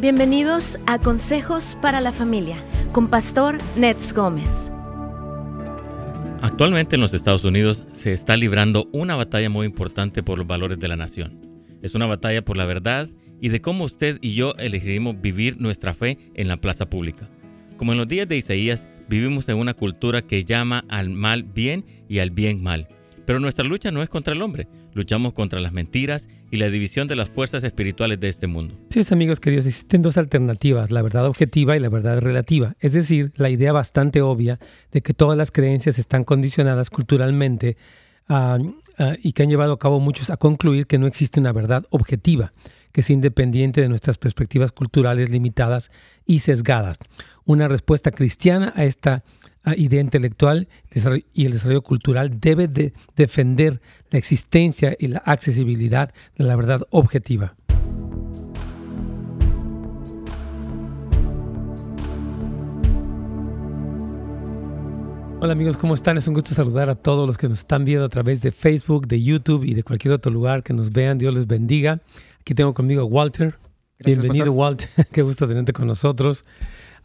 Bienvenidos a Consejos para la Familia con Pastor Nets Gómez. Actualmente en los Estados Unidos se está librando una batalla muy importante por los valores de la nación. Es una batalla por la verdad y de cómo usted y yo elegiremos vivir nuestra fe en la plaza pública. Como en los días de Isaías, vivimos en una cultura que llama al mal bien y al bien mal. Pero nuestra lucha no es contra el hombre, luchamos contra las mentiras y la división de las fuerzas espirituales de este mundo. Sí, amigos queridos, existen dos alternativas, la verdad objetiva y la verdad relativa. Es decir, la idea bastante obvia de que todas las creencias están condicionadas culturalmente y que han llevado a cabo muchos a concluir que no existe una verdad objetiva que sea independiente de nuestras perspectivas culturales limitadas y sesgadas. Una respuesta cristiana a esta idea intelectual y el desarrollo cultural debe de defender la existencia y la accesibilidad de la verdad objetiva. Hola amigos, ¿cómo están? Es un gusto saludar a todos los que nos están viendo a través de Facebook, de YouTube y de cualquier otro lugar que nos vean. Dios les bendiga. Aquí tengo conmigo a Walter. Bienvenido, Walter. Qué gusto tenerte con nosotros.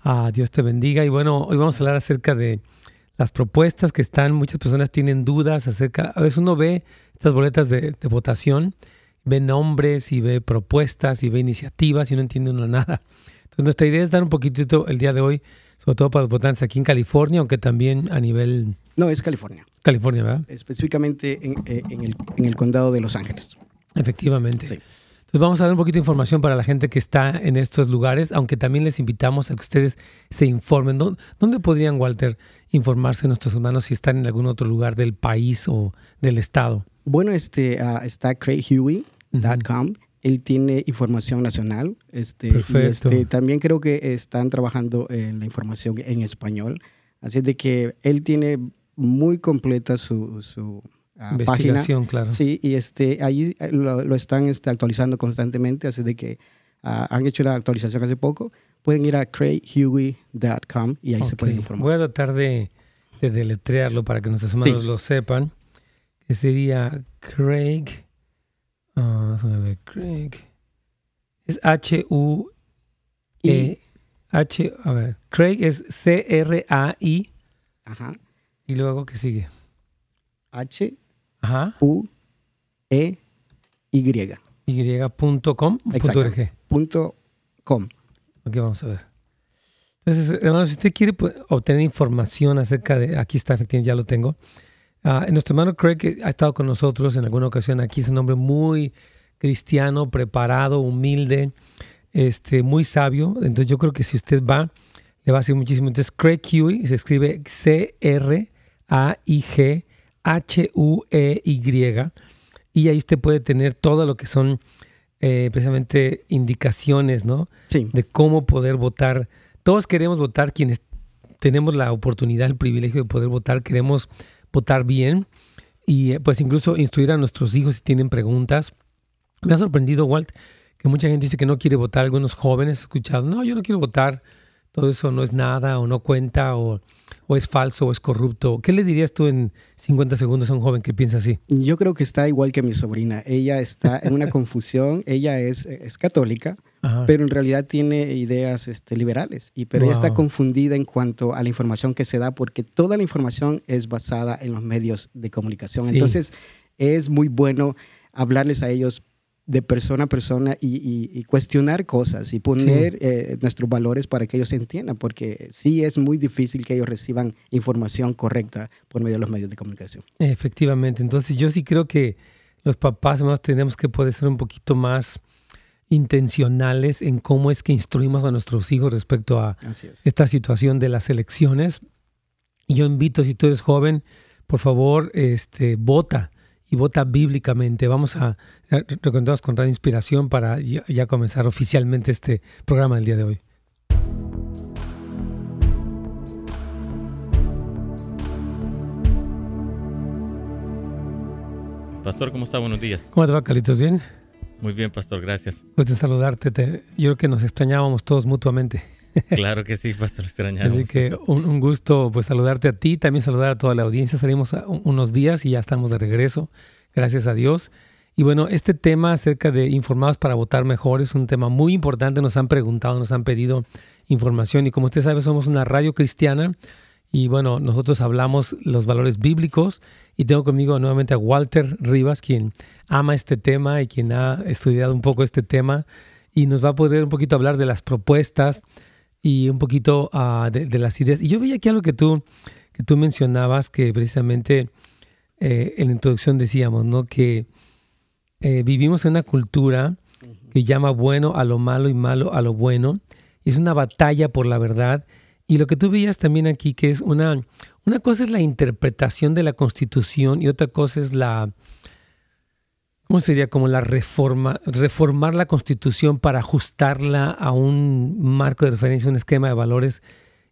Ah, Dios te bendiga. Y bueno, hoy vamos a hablar acerca de las propuestas que están. Muchas personas tienen dudas acerca. A veces uno ve estas boletas de, votación, ve nombres y ve propuestas y ve iniciativas y no entiende uno nada. Entonces, nuestra idea es dar un poquitito el día de hoy, sobre todo para los votantes aquí en California, aunque también a nivel. No, es California. California, ¿verdad? Específicamente en, eh, el, en el condado de Los Ángeles. Efectivamente. Sí. Pues vamos a dar un poquito de información para la gente que está en estos lugares, aunque también les invitamos a que ustedes se informen. ¿Dónde podrían, Walter, informarse nuestros hermanos si están en algún otro lugar del país o del estado? Bueno, este, uh, está craighuey.com. Él tiene información nacional. Este, Perfecto. este, también creo que están trabajando en la información en español. Así de que él tiene muy completa su, su Investigación, claro. Sí, y este, ahí eh, lo, están este, actualizando constantemente, así de que ah, han hecho la actualización hace poco. Pueden ir a craighuey.com y ahí se pueden informar. Voy a tratar de, deletrearlo para que nuestros hermanos lo sepan. Que sería Craig. Uh, a ver, Craig. Es H-U-E. H, a ver, Craig es C-R-A-I. Ajá. Y luego, ¿qué sigue? H Ajá. U E Y. Y.com. Punto com. Ok, vamos a ver. Entonces, hermano, si usted quiere pues, obtener información acerca de, aquí está, efectivamente, ya lo tengo. Uh, nuestro hermano Craig ha estado con nosotros en alguna ocasión aquí, es un hombre muy cristiano, preparado, humilde, este, muy sabio. Entonces yo creo que si usted va, le va a hacer muchísimo. Entonces Craig Huey se escribe C-R-A-I-G H-U-E-Y, y ahí usted puede tener todo lo que son eh, precisamente indicaciones, ¿no? Sí. De cómo poder votar. Todos queremos votar, quienes tenemos la oportunidad, el privilegio de poder votar, queremos votar bien y eh, pues incluso instruir a nuestros hijos si tienen preguntas. Me ha sorprendido, Walt, que mucha gente dice que no quiere votar. Algunos jóvenes he escuchado, no, yo no quiero votar, todo eso no es nada o no cuenta o o es falso o es corrupto. ¿Qué le dirías tú en 50 segundos a un joven que piensa así? Yo creo que está igual que mi sobrina. Ella está en una confusión. Ella es, es católica, pero en realidad tiene ideas este, liberales. Y, pero ella está confundida en cuanto a la información que se da porque toda la información es basada en los medios de comunicación. Entonces es muy bueno hablarles a ellos de persona a persona y, cuestionar cosas y poner eh, nuestros valores para que ellos entiendan, porque sí es muy difícil que ellos reciban información correcta por medio de los medios de comunicación. Efectivamente, entonces yo sí creo que los papás más tenemos que poder ser un poquito más intencionales en cómo es que instruimos a nuestros hijos respecto a esta situación de las elecciones. Y yo invito, si tú eres joven, por favor, este, vota y vota bíblicamente. Vamos a recontarnos con gran inspiración para ya, comenzar oficialmente este programa del día de hoy. Pastor, ¿cómo está? Buenos días. ¿Cómo te va, Carlitos? ¿Bien? Muy bien, Pastor, gracias. Pues de saludarte. yo creo que nos extrañábamos todos mutuamente. Claro que sí, Pastor, extrañamos. Así que un, gusto pues saludarte a ti, también saludar a toda la audiencia. Salimos unos días y ya estamos de regreso, gracias a Dios. Y bueno, este tema acerca de informados para votar mejor es un tema muy importante. Nos han preguntado, nos han pedido información y como usted sabe somos una radio cristiana y bueno, nosotros hablamos los valores bíblicos y tengo conmigo nuevamente a Walter Rivas, quien ama este tema y quien ha estudiado un poco este tema y nos va a poder un poquito hablar de las propuestas y un poquito de, de, las ideas. Y yo veía aquí algo que tú, que tú mencionabas, que precisamente eh, en la introducción decíamos, ¿no? Que eh, vivimos en una cultura que llama bueno a lo malo y malo a lo bueno. Y es una batalla por la verdad. Y lo que tú veías también aquí, que es una, una cosa es la interpretación de la Constitución y otra cosa es la, ¿cómo sería? Como la reforma, reformar la Constitución para ajustarla a un marco de referencia, un esquema de valores.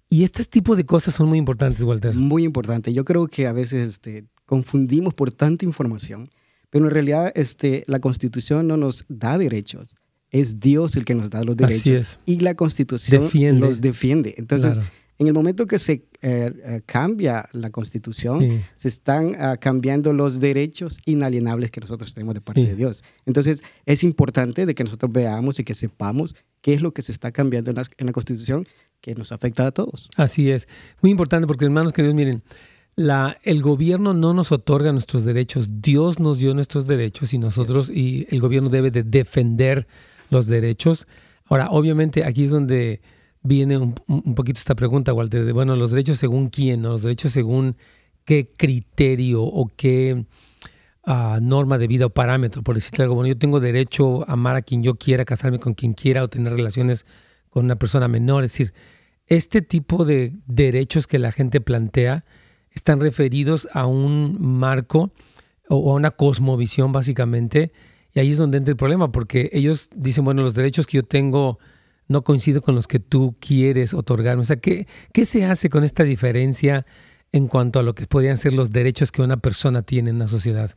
Y este tipo de cosas son muy importantes, Walter. Muy importante. Yo creo que a veces este, confundimos por tanta información, pero en realidad este, la Constitución no nos da derechos. Es Dios el que nos da los derechos. Y la Constitución los defiende. Entonces, en el momento que se eh, eh, cambia la Constitución, se están uh, cambiando los derechos inalienables que nosotros tenemos de parte sí. de Dios. Entonces, es importante de que nosotros veamos y que sepamos qué es lo que se está cambiando en la, en la Constitución que nos afecta a todos. Así es. Muy importante porque, hermanos queridos, miren, la, el gobierno no nos otorga nuestros derechos, Dios nos dio nuestros derechos y nosotros, y el gobierno debe de defender los derechos. Ahora, obviamente aquí es donde viene un, un poquito esta pregunta, Walter, de, bueno, los derechos según quién, los derechos según qué criterio o qué uh, norma de vida o parámetro, por decirte algo, bueno, yo tengo derecho a amar a quien yo quiera, casarme con quien quiera o tener relaciones con una persona menor, es decir, este tipo de derechos que la gente plantea, están referidos a un marco o a una cosmovisión básicamente, y ahí es donde entra el problema, porque ellos dicen, bueno, los derechos que yo tengo no coinciden con los que tú quieres otorgarme. O sea, ¿qué, ¿qué se hace con esta diferencia en cuanto a lo que podrían ser los derechos que una persona tiene en la sociedad?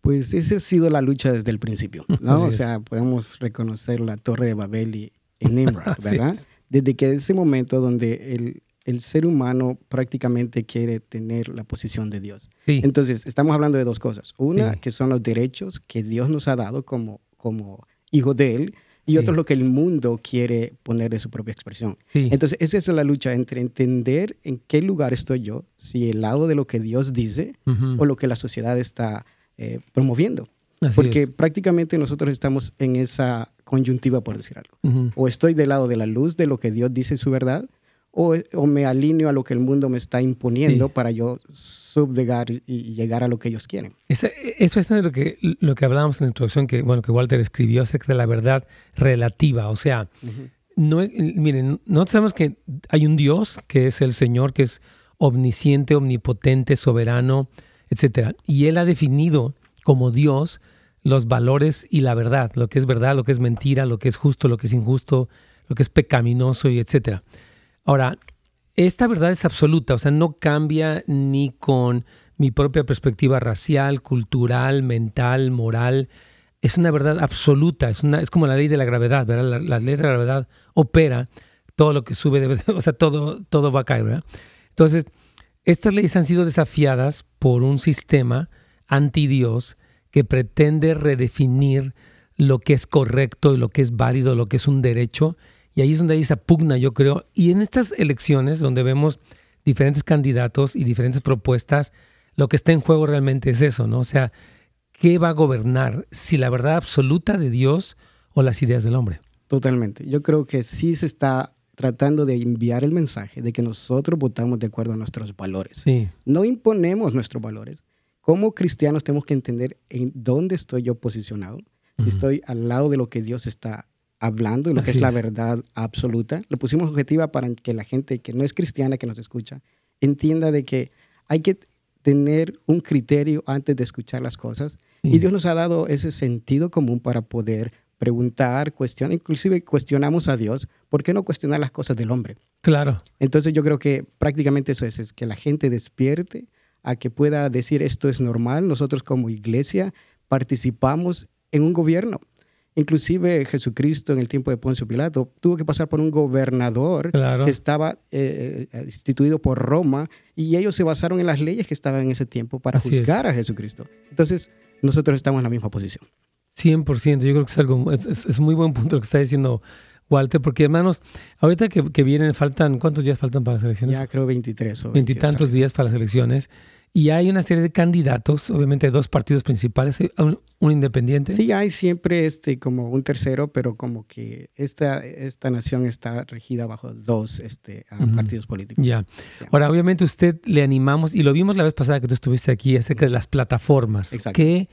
Pues esa ha sido la lucha desde el principio, ¿no? o sea, podemos reconocer la Torre de Babel y, y Nimrod, ¿verdad? Desde que ese momento donde el, el ser humano prácticamente quiere tener la posición de Dios. Sí. Entonces, estamos hablando de dos cosas. Una, sí. que son los derechos que Dios nos ha dado como, como hijos de Él, y sí. otro lo que el mundo quiere poner de su propia expresión. Entonces, esa es la lucha entre entender en qué lugar estoy yo, si el lado de lo que Dios dice uh -huh. o lo que la sociedad está eh, promoviendo. Así Porque es. prácticamente nosotros estamos en esa coyuntiva, por decir algo. Uh -huh. O estoy del lado de la luz de lo que Dios dice en su verdad, o, o, me alineo a lo que el mundo me está imponiendo sí. para yo subdegar y llegar a lo que ellos quieren. Eso es lo que, lo que hablábamos en la introducción, que, bueno, que Walter escribió acerca de la verdad relativa. O sea, uh -huh. no, miren, nosotros sabemos que hay un Dios, que es el Señor, que es omnisciente, omnipotente, soberano, etc. Y Él ha definido como Dios los valores y la verdad, lo que es verdad, lo que es mentira, lo que es justo, lo que es injusto, lo que es pecaminoso y etcétera. Ahora, esta verdad es absoluta, o sea, no cambia ni con mi propia perspectiva racial, cultural, mental, moral. Es una verdad absoluta, es, una, es como la ley de la gravedad, ¿verdad? La, ley de la gravedad opera, todo lo que sube, debe, o sea, todo, todo va a caer, ¿verdad? Entonces, estas leyes han sido desafiadas por un sistema anti-Dios que pretende redefinir lo que es correcto y lo que es válido, lo que es un derecho, y ahí es donde hay esa pugna, yo creo. Y en estas elecciones, donde vemos diferentes candidatos y diferentes propuestas, lo que está en juego realmente es eso, ¿no? O sea, ¿qué va a gobernar? ¿Si la verdad absoluta de Dios o las ideas del hombre? Totalmente. Yo creo que sí se está tratando de enviar el mensaje de que nosotros votamos de acuerdo a nuestros valores. Sí. No imponemos nuestros valores. Como cristianos tenemos que entender en dónde estoy yo posicionado. Uh -huh. Si estoy al lado de lo que Dios está hablando de lo Así que es, es, la verdad absoluta. Lo pusimos objetiva para que la gente que no es cristiana, que nos escucha, entienda de que hay que tener un criterio antes de escuchar las cosas. Sí. Y Dios nos ha dado ese sentido común para poder preguntar, cuestionar, inclusive cuestionamos a Dios, ¿por qué no cuestionar las cosas del hombre? Claro. Entonces yo creo que prácticamente eso es, es que la gente despierte a que pueda decir esto es normal. Nosotros como iglesia participamos en un gobierno. Inclusive Jesucristo en el tiempo de Poncio Pilato tuvo que pasar por un gobernador claro. que estaba eh, eh, instituido por Roma y ellos se basaron en las leyes que estaban en ese tiempo para Así juzgar es. a Jesucristo. Entonces, nosotros estamos en la misma posición. 100%, yo creo que es algo, es, es, muy buen punto lo que está diciendo Walter, porque hermanos, ahorita que, que, vienen, faltan, ¿cuántos días faltan para las elecciones? Ya creo 23 o Veintitantos días para las elecciones. Y hay una serie de candidatos, obviamente dos partidos principales, un, un, independiente. Sí, hay siempre este como un tercero, pero como que esta, esta nación está regida bajo dos este, uh -huh. partidos políticos. Ya. Yeah. Ahora, obviamente usted le animamos, y lo vimos la vez pasada que tú estuviste aquí, acerca de las plataformas. Exacto. ¿Qué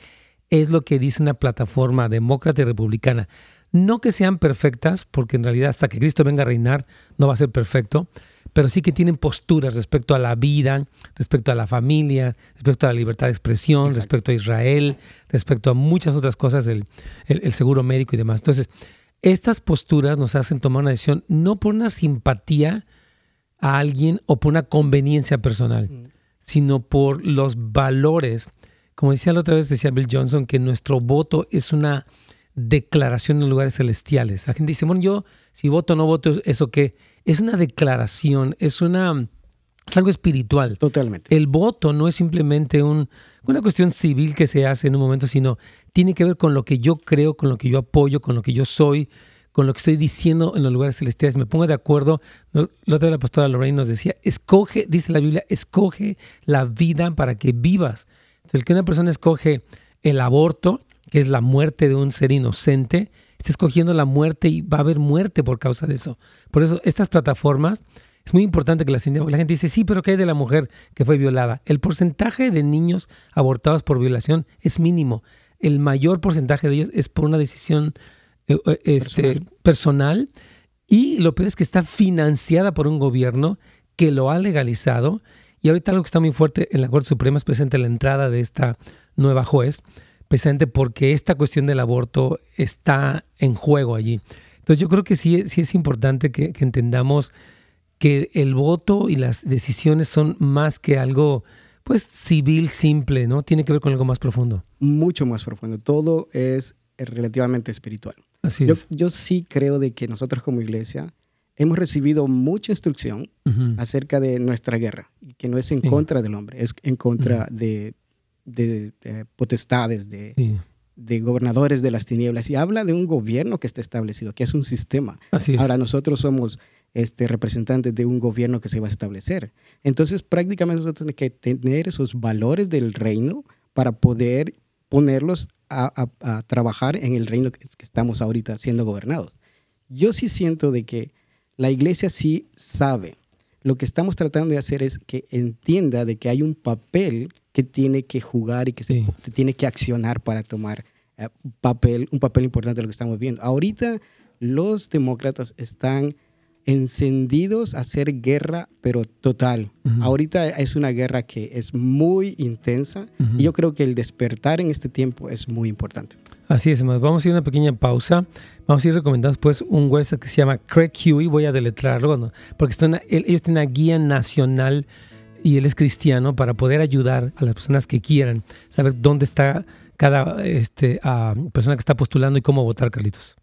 es lo que dice una plataforma demócrata y republicana? No que sean perfectas, porque en realidad hasta que Cristo venga a reinar no va a ser perfecto, pero sí que tienen posturas respecto a la vida, respecto a la familia, respecto a la libertad de expresión, Exacto. respecto a Israel, respecto a muchas otras cosas, el, el, el, seguro médico y demás. Entonces, estas posturas nos hacen tomar una decisión no por una simpatía a alguien o por una conveniencia personal, mm. sino por los valores. Como decía la otra vez, decía Bill Johnson, que nuestro voto es una declaración en lugares celestiales. La gente dice, bueno, yo si voto o no voto, ¿eso qué? Es una declaración, es una es algo espiritual. Totalmente. El voto no es simplemente un, una cuestión civil que se hace en un momento, sino tiene que ver con lo que yo creo, con lo que yo apoyo, con lo que yo soy, con lo que estoy diciendo en los lugares celestiales. Me pongo de acuerdo. La otra vez la pastora Lorraine nos decía, escoge, dice la Biblia, escoge la vida para que vivas. Entonces, el que una persona escoge el aborto, que es la muerte de un ser inocente, está escogiendo la muerte y va a haber muerte por causa de eso. Por eso estas plataformas es muy importante que las la gente dice, sí, pero ¿qué hay de la mujer que fue violada? El porcentaje de niños abortados por violación es mínimo. El mayor porcentaje de ellos es por una decisión eh, este, personal. personal. Y lo peor es que está financiada por un gobierno que lo ha legalizado. Y ahorita algo que está muy fuerte en la Corte Suprema es presente la entrada de esta nueva juez, precisamente porque esta cuestión del aborto está en juego allí. Entonces yo creo que sí, sí es importante que, que entendamos que el voto y las decisiones son más que algo pues civil simple, ¿no? Tiene que ver con algo más profundo. Mucho más profundo. Todo es relativamente espiritual. Así yo, es. yo sí creo de que nosotros como iglesia hemos recibido mucha instrucción uh -huh. acerca de nuestra guerra, que no es en contra del hombre, es en contra uh -huh. de, de, de, potestades, de, sí. de, gobernadores de las tinieblas, y habla de un gobierno que está establecido, que es un sistema. Así es. Ahora nosotros somos este, representantes de un gobierno que se va a establecer. Entonces, prácticamente nosotros tenemos que tener esos valores del reino para poder ponerlos a, a, a trabajar en el reino que, que, estamos ahorita siendo gobernados. Yo sí siento de que la iglesia sí sabe. Lo que estamos tratando de hacer es que entienda de que hay un papel que tiene que jugar y que sí. se tiene que accionar para tomar uh, papel, un papel importante de lo que estamos viendo. Ahorita los demócratas están encendidos a hacer guerra, pero total. Uh -huh. Ahorita es una guerra que es muy intensa uh -huh. y yo creo que el despertar en este tiempo es muy importante. Así es, más. Vamos a ir a una pequeña pausa. Vamos a ir recomendando después un website que se llama Craig Huey. Voy a deletrarlo, ¿no? porque una, ellos tienen una guía nacional y él es cristiano para poder ayudar a las personas que quieran saber dónde está cada este, uh, persona que está postulando y cómo votar, Carlitos.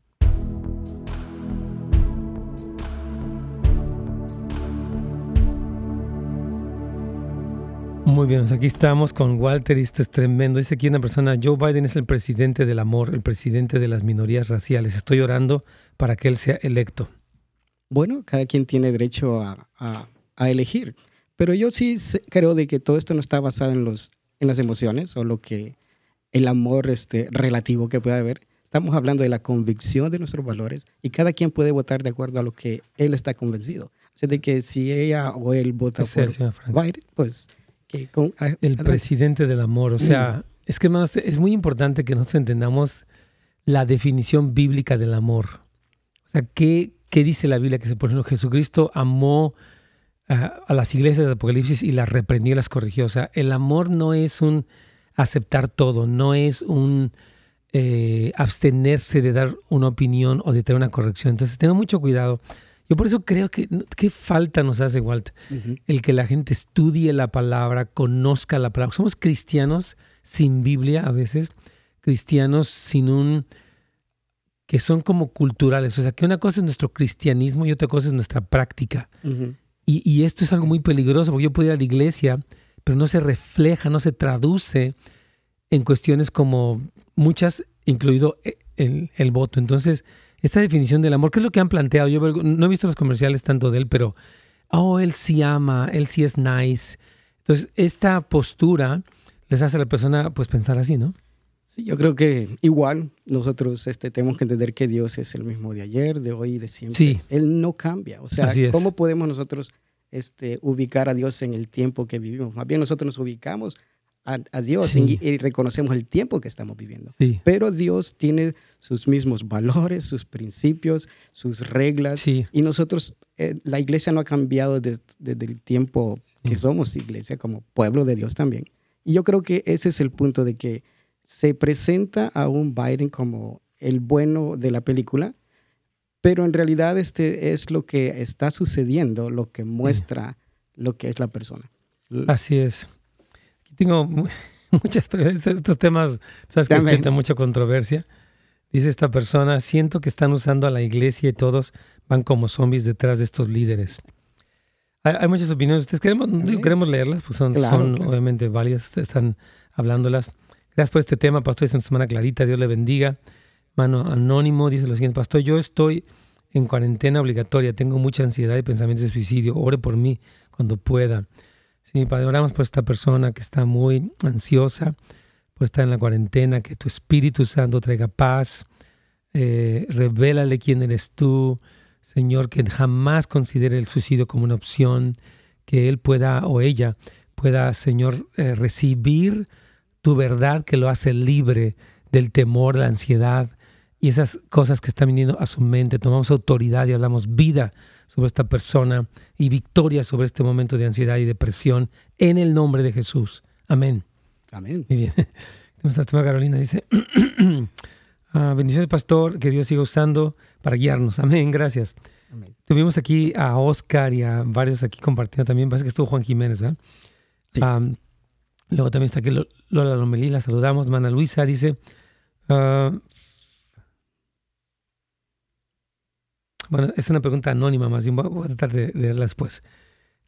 Muy bien, pues aquí estamos con Walter y esto es tremendo. Dice aquí una persona, Joe Biden es el presidente del amor, el presidente de las minorías raciales. Estoy orando para que él sea electo. Bueno, cada quien tiene derecho a elegir, pero yo sí creo de que todo esto no está basado en, los, en las emociones o lo que el amor este, relativo que puede haber. Estamos hablando de la convicción de nuestros valores y cada quien puede votar de acuerdo a lo que él está convencido. O sea, de que si ella o él vota por Biden, pues que con, a, el presidente del amor. O sea, mm. es que hermanos, es muy importante que nosotros entendamos la definición bíblica del amor. O sea, ¿qué, qué dice la Biblia? Que por ejemplo Jesucristo amó a, las iglesias de Apocalipsis y las reprendió y las corrigió. O sea, el amor no es un aceptar todo, no es un eh, abstenerse de dar una opinión o de tener una corrección. Entonces, tenga mucho cuidado. Yo por eso creo que qué falta nos hace, Walt, uh -huh. el que la gente estudie la palabra, conozca la palabra. Somos cristianos sin Biblia a veces, cristianos sin un que son como culturales. O sea, que una cosa es nuestro cristianismo y otra cosa es nuestra práctica. Uh -huh. Y, y, esto es algo muy peligroso porque yo puedo ir a la iglesia, pero no se refleja, no se traduce en cuestiones como muchas, incluido eh, el, el, voto. Entonces, esta definición del amor, ¿qué es lo que han planteado? Yo no he visto los comerciales tanto de él, pero, oh, él sí ama, él sí es nice. Entonces, esta postura les hace a la persona pues pensar así, ¿no? Sí, yo creo que igual nosotros este, tenemos que entender que Dios es el mismo de ayer, de hoy y de siempre. Sí. Él no cambia. O sea, ¿cómo podemos nosotros este, ubicar a Dios en el tiempo que vivimos? Más bien nosotros nos ubicamos a, Dios y, reconocemos el tiempo que estamos viviendo. Sí. Pero Dios tiene sus mismos valores, sus principios, sus reglas. Sí. Y nosotros, eh, la iglesia no ha cambiado desde, el tiempo que somos iglesia, como pueblo de Dios también. Y yo creo que ese es el punto de que se presenta a un Biden como el bueno de la película, pero en realidad este es lo que está sucediendo, lo que muestra lo que es la persona. Así es. Aquí tengo muchas estos temas, sabes que tienen mucha controversia. Dice esta persona, siento que están usando a la iglesia y todos van como zombies detrás de estos líderes. Hay, muchas opiniones. Ustedes queremos, queremos leerlas, pues son, son obviamente válidas, están hablándolas. Gracias por este tema, pastor. Dice semana clarita, Dios le bendiga. Mano Anónimo dice lo siguiente, pastor, yo estoy en cuarentena obligatoria, tengo mucha ansiedad y pensamientos de suicidio. Ore por mí cuando pueda. Sí, Padre, oramos por esta persona que está muy ansiosa, por estar en la cuarentena, que tu Espíritu Santo traiga paz, eh, revélale quién eres tú, Señor, que jamás considere el suicidio como una opción, que él pueda o ella pueda, Señor, eh, recibir tu verdad que lo hace libre del temor, la ansiedad y esas cosas que están viniendo a su mente. Tomamos autoridad y hablamos vida sobre esta persona y victoria sobre este momento de ansiedad y depresión en el nombre de Jesús. Amén. Amén. Muy bien. Nuestra Carolina dice, ah, bendiciones pastor, que Dios siga usando para guiarnos. Amén, gracias. Tuvimos aquí a Oscar y a varios aquí compartiendo también, parece que estuvo Juan Jiménez, ¿verdad? Sí. Luego también está aquí Lola Lomelí, la saludamos. Mana Luisa dice, ah, bueno, es una pregunta anónima más bien, voy a tratar de leerla después.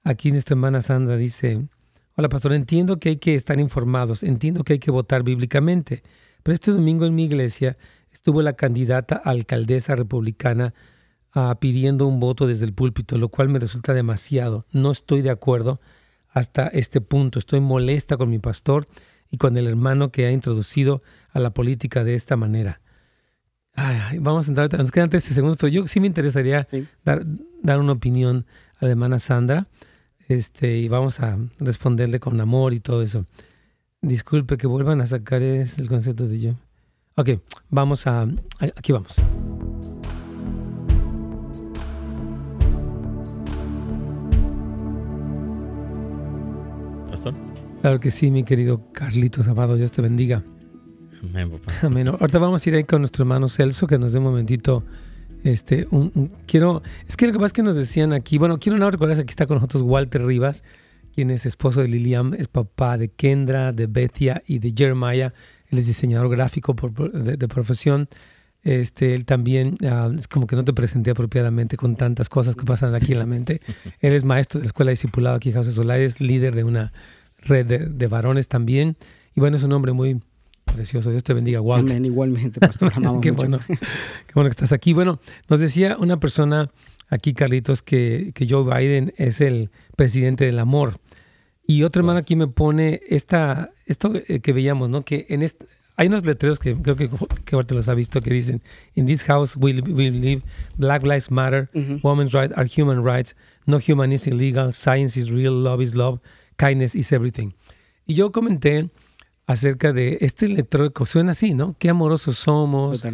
Aquí nuestra hermana Sandra dice, hola pastor, entiendo que hay que estar informados, entiendo que hay que votar bíblicamente, pero este domingo en mi iglesia estuvo la candidata alcaldesa republicana ah, pidiendo un voto desde el púlpito, lo cual me resulta demasiado. No estoy de acuerdo hasta este punto. Estoy molesta con mi pastor y con el hermano que ha introducido a la política de esta manera. vamos a entrar, nos quedan 13 segundos, pero yo sí me interesaría Dar, dar, una opinión a la hermana Sandra este, y vamos a responderle con amor y todo eso. Disculpe que vuelvan a sacar el concepto de yo. Ok, vamos a... Aquí vamos. Claro que sí, mi querido Carlitos Amado, Dios te bendiga. Amén, papá. Amén. Ahorita vamos a ir ahí con nuestro hermano Celso, que nos dé un momentito. Este, un, quiero, es que lo que pasa es que nos decían aquí, bueno, quiero no recordar, aquí está con nosotros Walter Rivas, quien es esposo de Lilian, es papá de Kendra, de Bethia y de Jeremiah. Él es diseñador gráfico de, profesión. Este, él también, ah, es como que no te presenté apropiadamente con tantas cosas que pasan aquí en la mente. Él es maestro de la escuela discipulado aquí en José Solares, líder de una red de, varones también. Y bueno, es un hombre muy precioso. Dios te bendiga, Walter. Amén, igualmente, pastor. qué, Bueno, qué bueno que estás aquí. Bueno, nos decía una persona aquí, Carlitos, que, que Joe Biden es el presidente del amor. Y otro hermano aquí me pone esta, esto que veíamos, ¿no? Que en este, hay unos letreros que creo que, que Walter los ha visto que dicen, In this house we, live, Black Lives Matter, Women's Rights are human rights, no human is illegal, science is real, love is love, kindness is everything. Y yo comenté acerca de este que suena así, ¿no? Qué amorosos somos,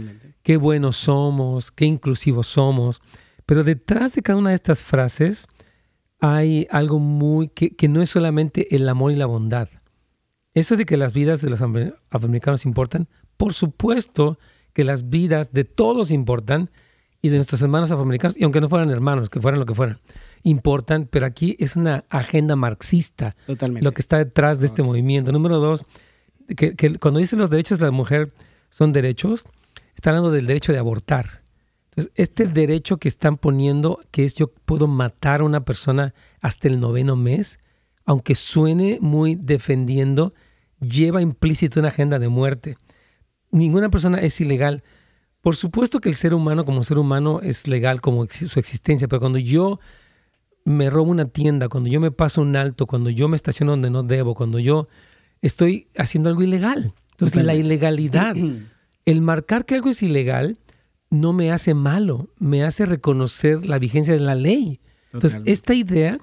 qué buenos somos, qué inclusivos somos. Pero detrás de cada una de estas frases hay algo muy que, que no es solamente el amor y la bondad. Eso de que las vidas de los afroamericanos importan, por supuesto que las vidas de todos importan y de nuestros hermanos afroamericanos, y aunque no fueran hermanos, que fueran lo que fueran importan, pero aquí es una agenda marxista lo que está detrás de este movimiento. Número dos, que, cuando dicen los derechos de la mujer son derechos, está hablando del derecho de abortar. Entonces, este derecho que están poniendo, que es yo puedo matar a una persona hasta el noveno mes, aunque suene muy defendiendo, lleva implícito una agenda de muerte. Ninguna persona es ilegal. Por supuesto que el ser humano como ser humano es legal como su existencia, pero cuando yo me robo una tienda, cuando yo me paso un alto, cuando yo me estaciono donde no debo, cuando yo estoy haciendo algo ilegal. Entonces, la ilegalidad, el marcar que algo es ilegal, no me hace malo, me hace reconocer la vigencia de la ley. Entonces, esta idea,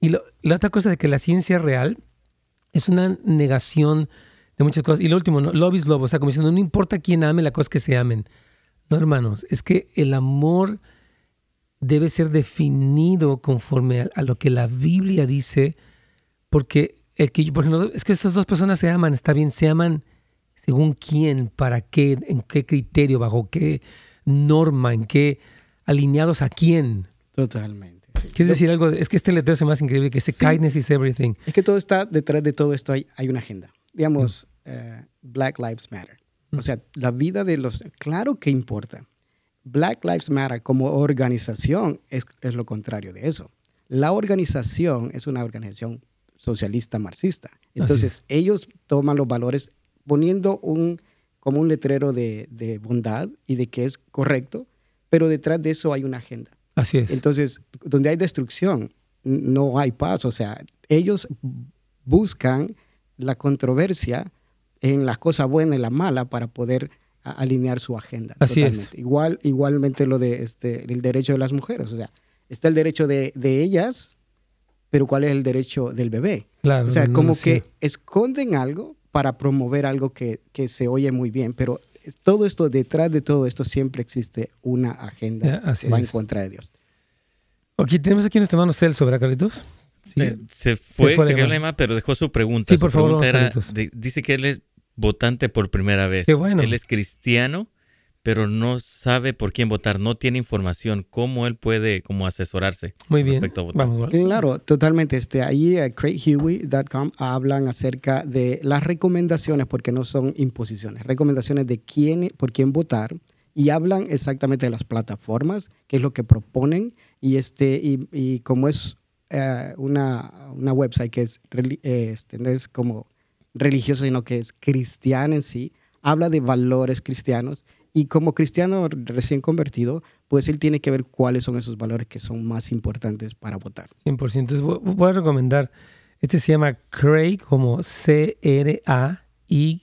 y la otra cosa de que la ciencia real es una negación de muchas cosas. Y lo último, ¿no? love is love, o sea, como diciendo, no importa quién ame, la cosa es que se amen. No, hermanos, es que el amor debe ser definido conforme a, lo que la Biblia dice, porque el que, por ejemplo, es que estas dos personas se aman, está bien, se aman según quién, para qué, en qué criterio, bajo qué norma, en qué alineados a quién. Totalmente. ¿Quieres decir algo? Es que este letrero es más increíble, que dice kindness is everything. Es que todo está, detrás de todo esto hay, hay una agenda. Digamos, eh, Black Lives Matter. O mm. sea, la vida de los... Claro que importa. Black Lives Matter como organización es, es lo contrario de eso. La organización es una organización socialista marxista. Entonces, ellos toman los valores poniendo un, como un letrero de, de, bondad y de que es correcto, pero detrás de eso hay una agenda. Así es. Entonces, donde hay destrucción, no hay paz. O sea, ellos buscan la controversia en las cosas buenas y las malas para poder alinear su agenda. Así es. Igual, igualmente lo de este, el derecho de las mujeres. O sea, está el derecho de, de ellas, pero ¿cuál es el derecho del bebé? Claro, o sea, como que esconden algo para promover algo que, que, se oye muy bien, pero todo esto, detrás de todo esto, siempre existe una agenda que va en contra de Dios. Aquí tenemos aquí nuestro hermano Celso, ¿verdad, Carlitos? Eh, se fue, se, quedó la pero dejó su pregunta. Sí, por favor, era, dice que él es votante por primera vez. Qué bueno. Él es cristiano, pero no sabe por quién votar, no tiene información, cómo él puede como asesorarse. Muy bien. Vamos, claro, totalmente. Este, ahí en craighuey.com hablan acerca de las recomendaciones, porque no son imposiciones, recomendaciones de quién, por quién votar y hablan exactamente de las plataformas, qué es lo que proponen y, este, y, y como es eh, una, una, website que es, este, no es como religiosa, sino que es cristiana en sí, habla de valores cristianos y como cristiano recién convertido, pues él tiene que ver cuáles son esos valores que son más importantes para votar. 100%. Entonces voy a recomendar, este se llama Craig como C-R-A-I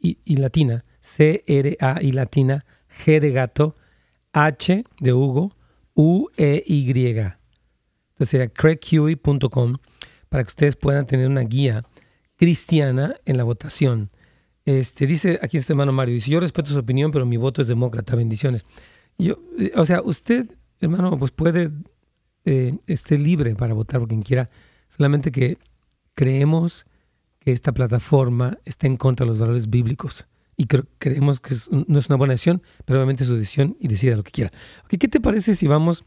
y, latina, C-R-A-I latina, G de gato, H de Hugo, U-E-Y. Entonces sería craighuey.com para que ustedes puedan tener una guía cristiana en la votación. Este, dice aquí este hermano Mario, dice, yo respeto su opinión, pero mi voto es demócrata, bendiciones. Yo, eh, o sea, usted, hermano, pues puede, eh, esté libre para votar por quien quiera, solamente que creemos que esta plataforma está en contra de los valores bíblicos y creemos que no es una buena decisión, pero obviamente es su decisión y decida lo que quiera. ¿Qué te parece si vamos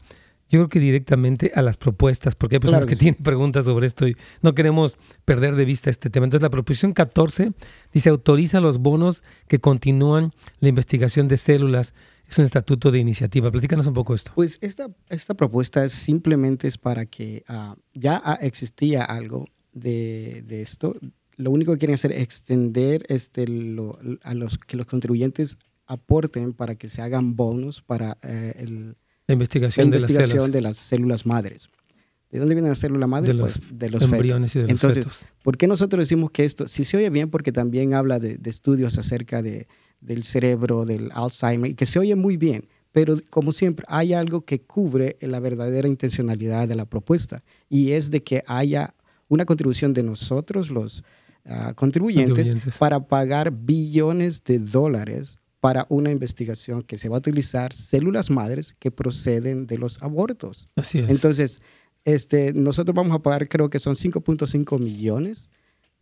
yo creo que directamente a las propuestas, porque hay personas que, tienen preguntas sobre esto y no queremos perder de vista este tema. Entonces, la proposición 14 dice autoriza los bonos que continúan la investigación de células. Es un estatuto de iniciativa. Platícanos un poco esto. Pues esta, esta propuesta es simplemente es para que ah, ya existía algo de, de, esto. Lo único que quieren hacer es extender este, lo, a los que los contribuyentes aporten para que se hagan bonos para eh, el la investigación, de, las células madres. ¿De dónde viene la célula madre? De los, pues, de los embriones y de los Entonces, ¿por qué nosotros decimos que esto, si se oye bien, porque también habla de, estudios acerca de, del cerebro, del Alzheimer, y que se oye muy bien, pero como siempre, hay algo que cubre la verdadera intencionalidad de la propuesta, y es de que haya una contribución de nosotros, los ah, contribuyentes, para pagar billones de dólares para una investigación que se va a utilizar células madres que proceden de los abortos. Así es. Entonces, este, nosotros vamos a pagar, creo que son 5.5 millones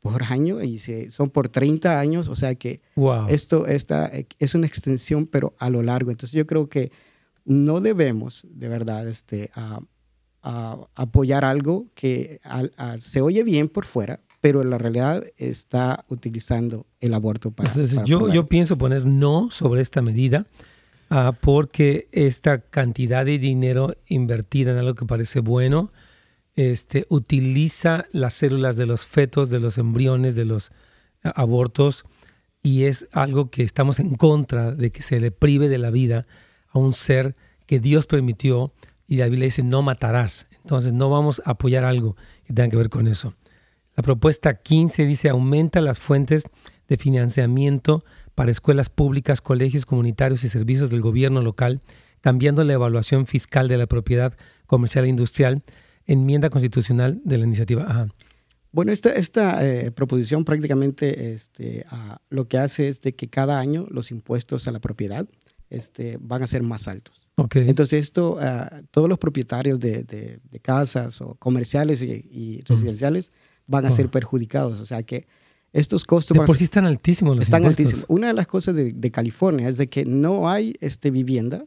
por año y son por 30 años, o sea que esto esta, es una extensión, pero a lo largo. Entonces, yo creo que no debemos, de verdad, este, apoyar algo que se oye bien por fuera, pero en la realidad está utilizando el aborto para... yo, yo pienso poner no sobre esta medida uh, porque esta cantidad de dinero invertida en algo que parece bueno este, utiliza las células de los fetos, de los embriones, de los abortos y es algo que estamos en contra de que se le prive de la vida a un ser que Dios permitió y la Biblia dice no matarás. Entonces no vamos a apoyar algo que tenga que ver con eso. La propuesta 15 dice aumenta las fuentes de financiamiento para escuelas públicas, colegios comunitarios y servicios del gobierno local, cambiando la evaluación fiscal de la propiedad comercial e industrial, enmienda constitucional de la iniciativa. Bueno, esta, esta eh, proposición prácticamente este, lo que hace es de que cada año los impuestos a la propiedad este, van a ser más altos. Entonces esto, ah, todos los propietarios de, casas o comerciales y, residenciales van a ser perjudicados. O sea que estos costos... De por sí están altísimos los Están altísimos. Una de las cosas de, California es de que no hay este, vivienda,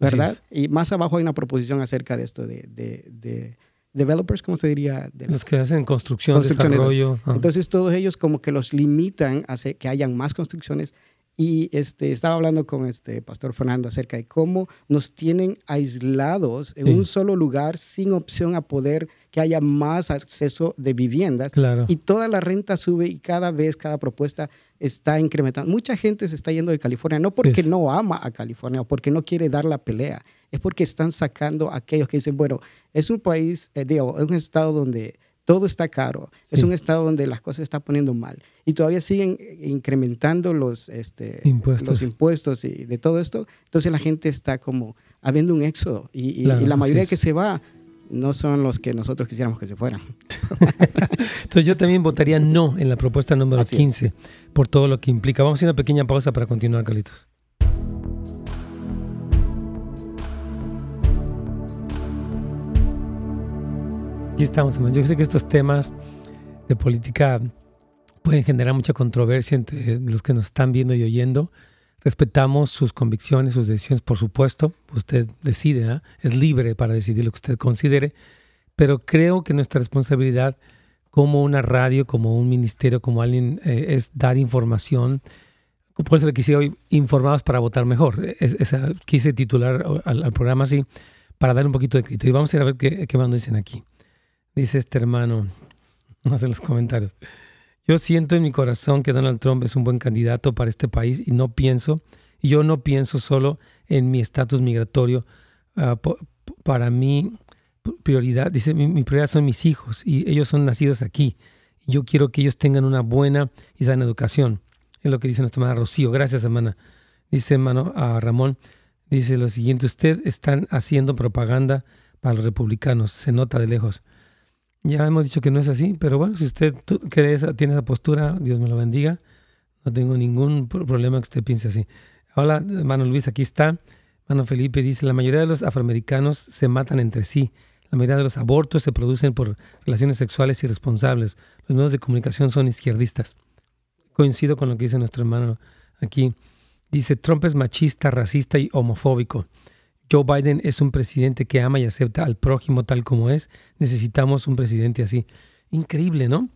¿verdad? Y más abajo hay una proposición acerca de esto, de developers, ¿cómo se diría? los que hacen construcción, desarrollo. Entonces todos ellos como que los limitan a que hayan más construcciones y este, estaba hablando con este pastor Fernando acerca de cómo nos tienen aislados en un solo lugar sin opción a poder que haya más acceso de viviendas. Claro. Y toda la renta sube y cada vez, cada propuesta está incrementando. Mucha gente se está yendo de California, no porque no ama a California o porque no quiere dar la pelea, es porque están sacando a aquellos que dicen, bueno, es un país, eh, digo, es un estado donde todo está caro, es un estado donde las cosas se están poniendo mal y todavía siguen incrementando los, este, impuestos. los impuestos y de todo esto, entonces la gente está como habiendo un éxodo y, la mayoría que se va no son los que nosotros quisiéramos que se fueran. entonces yo también votaría no en la propuesta número 15 por todo lo que implica. Vamos a hacer una pequeña pausa para continuar, Carlitos. Aquí estamos, Yo sé que estos temas de política pueden generar mucha controversia entre los que nos están viendo y oyendo. Respetamos sus convicciones, sus decisiones, por supuesto. Usted decide, ¿ah? es libre para decidir lo que usted considere. Pero creo que nuestra responsabilidad como una radio, como un ministerio, como alguien, eh, es dar información. Por eso le quise hoy informados para votar mejor. quise titular al, programa así para dar un poquito de criterio. Vamos a ir a ver qué, qué más dicen aquí. Dice este hermano, más en los comentarios. Yo siento en mi corazón que Donald Trump es un buen candidato para este país y no pienso, y yo no pienso solo en mi estatus migratorio. Ah, para mí, prioridad, dice, mi, prioridad son mis hijos y ellos son nacidos aquí. Yo quiero que ellos tengan una buena y sana educación. Es lo que dice nuestra hermana Rocío. Gracias, hermana. Dice hermano a Ramón, dice lo siguiente, usted están haciendo propaganda para los republicanos, se nota de lejos. Ya hemos dicho que no es así, pero bueno, si usted cree tiene esa postura, Dios me lo bendiga. No tengo ningún problema que usted piense así. Hola, hermano Luis, aquí está. Hermano Felipe dice, la mayoría de los afroamericanos se matan entre sí. La mayoría de los abortos se producen por relaciones sexuales irresponsables. Los medios de comunicación son izquierdistas. Coincido con lo que dice nuestro hermano aquí. Dice, Trump es machista, racista y homofóbico. Joe Biden es un presidente que ama y acepta al prójimo tal como es. Necesitamos un presidente así. Increíble, ¿no?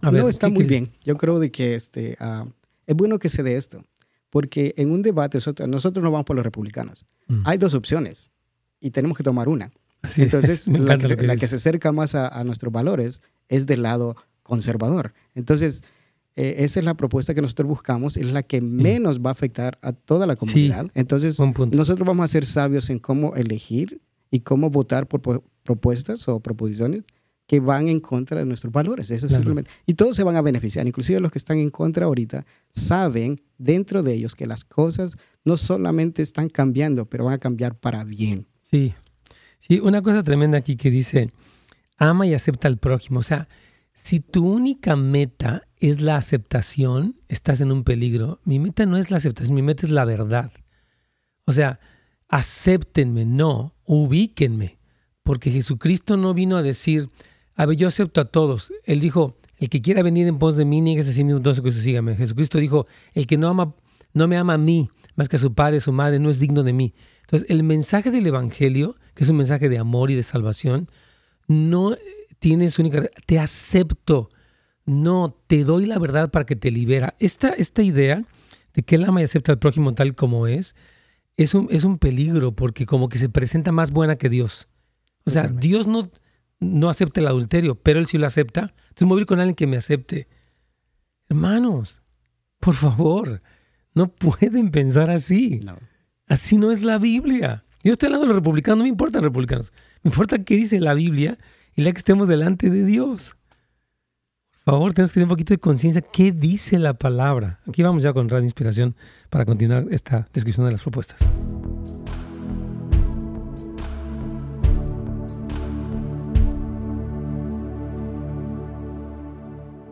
no, está muy bien. Yo creo de que este, ah, es bueno que se dé esto, porque en un debate nosotros, nosotros no vamos por los republicanos. Mm. Hay dos opciones y tenemos que tomar una. Entonces, la, que se, acerca más a, a, nuestros valores es del lado conservador. Entonces, eh, esa es la propuesta que nosotros buscamos, es la que menos va a afectar a toda la comunidad. Entonces, nosotros vamos a ser sabios en cómo elegir y cómo votar por propuestas o proposiciones que van en contra de nuestros valores. Eso simplemente. Y todos se van a beneficiar, inclusive los que están en contra ahorita, saben dentro de ellos que las cosas no solamente están cambiando, pero van a cambiar para bien. Sí. Sí, una cosa tremenda aquí que dice, ama y acepta al prójimo. O sea, si tu única meta es la aceptación, estás en un peligro. Mi meta no es la aceptación, mi meta es la verdad. O sea, acéptenme, no, ubíquenme. Porque Jesucristo no vino a decir, a ver, yo acepto a todos. Él dijo, el que quiera venir en pos de mí, nieguese a sí mismo, entonces que sígame. Jesucristo dijo, el que no, ama, no me ama a mí, más que a su padre, su madre, no es digno de mí. Entonces, el mensaje del Evangelio, que es un mensaje de amor y de salvación, no tienes única, te acepto, no, te doy la verdad para que te libera. Esta, esta idea de que el ama y acepta al prójimo tal como es, es un, es un peligro porque como que se presenta más buena que Dios. O sea, Dios no, no acepta el adulterio, pero Él sí lo acepta. A ir con alguien que me acepte. Hermanos, por favor, no pueden pensar así. Así no es la Biblia. Yo estoy hablando de los republicanos, no me importan republicanos. Me importa qué dice la Biblia y la que estemos delante de Dios. Por favor, tenemos que tener un poquito de conciencia. ¿Qué dice la palabra? Aquí vamos ya con Radio Inspiración para continuar esta descripción de las propuestas.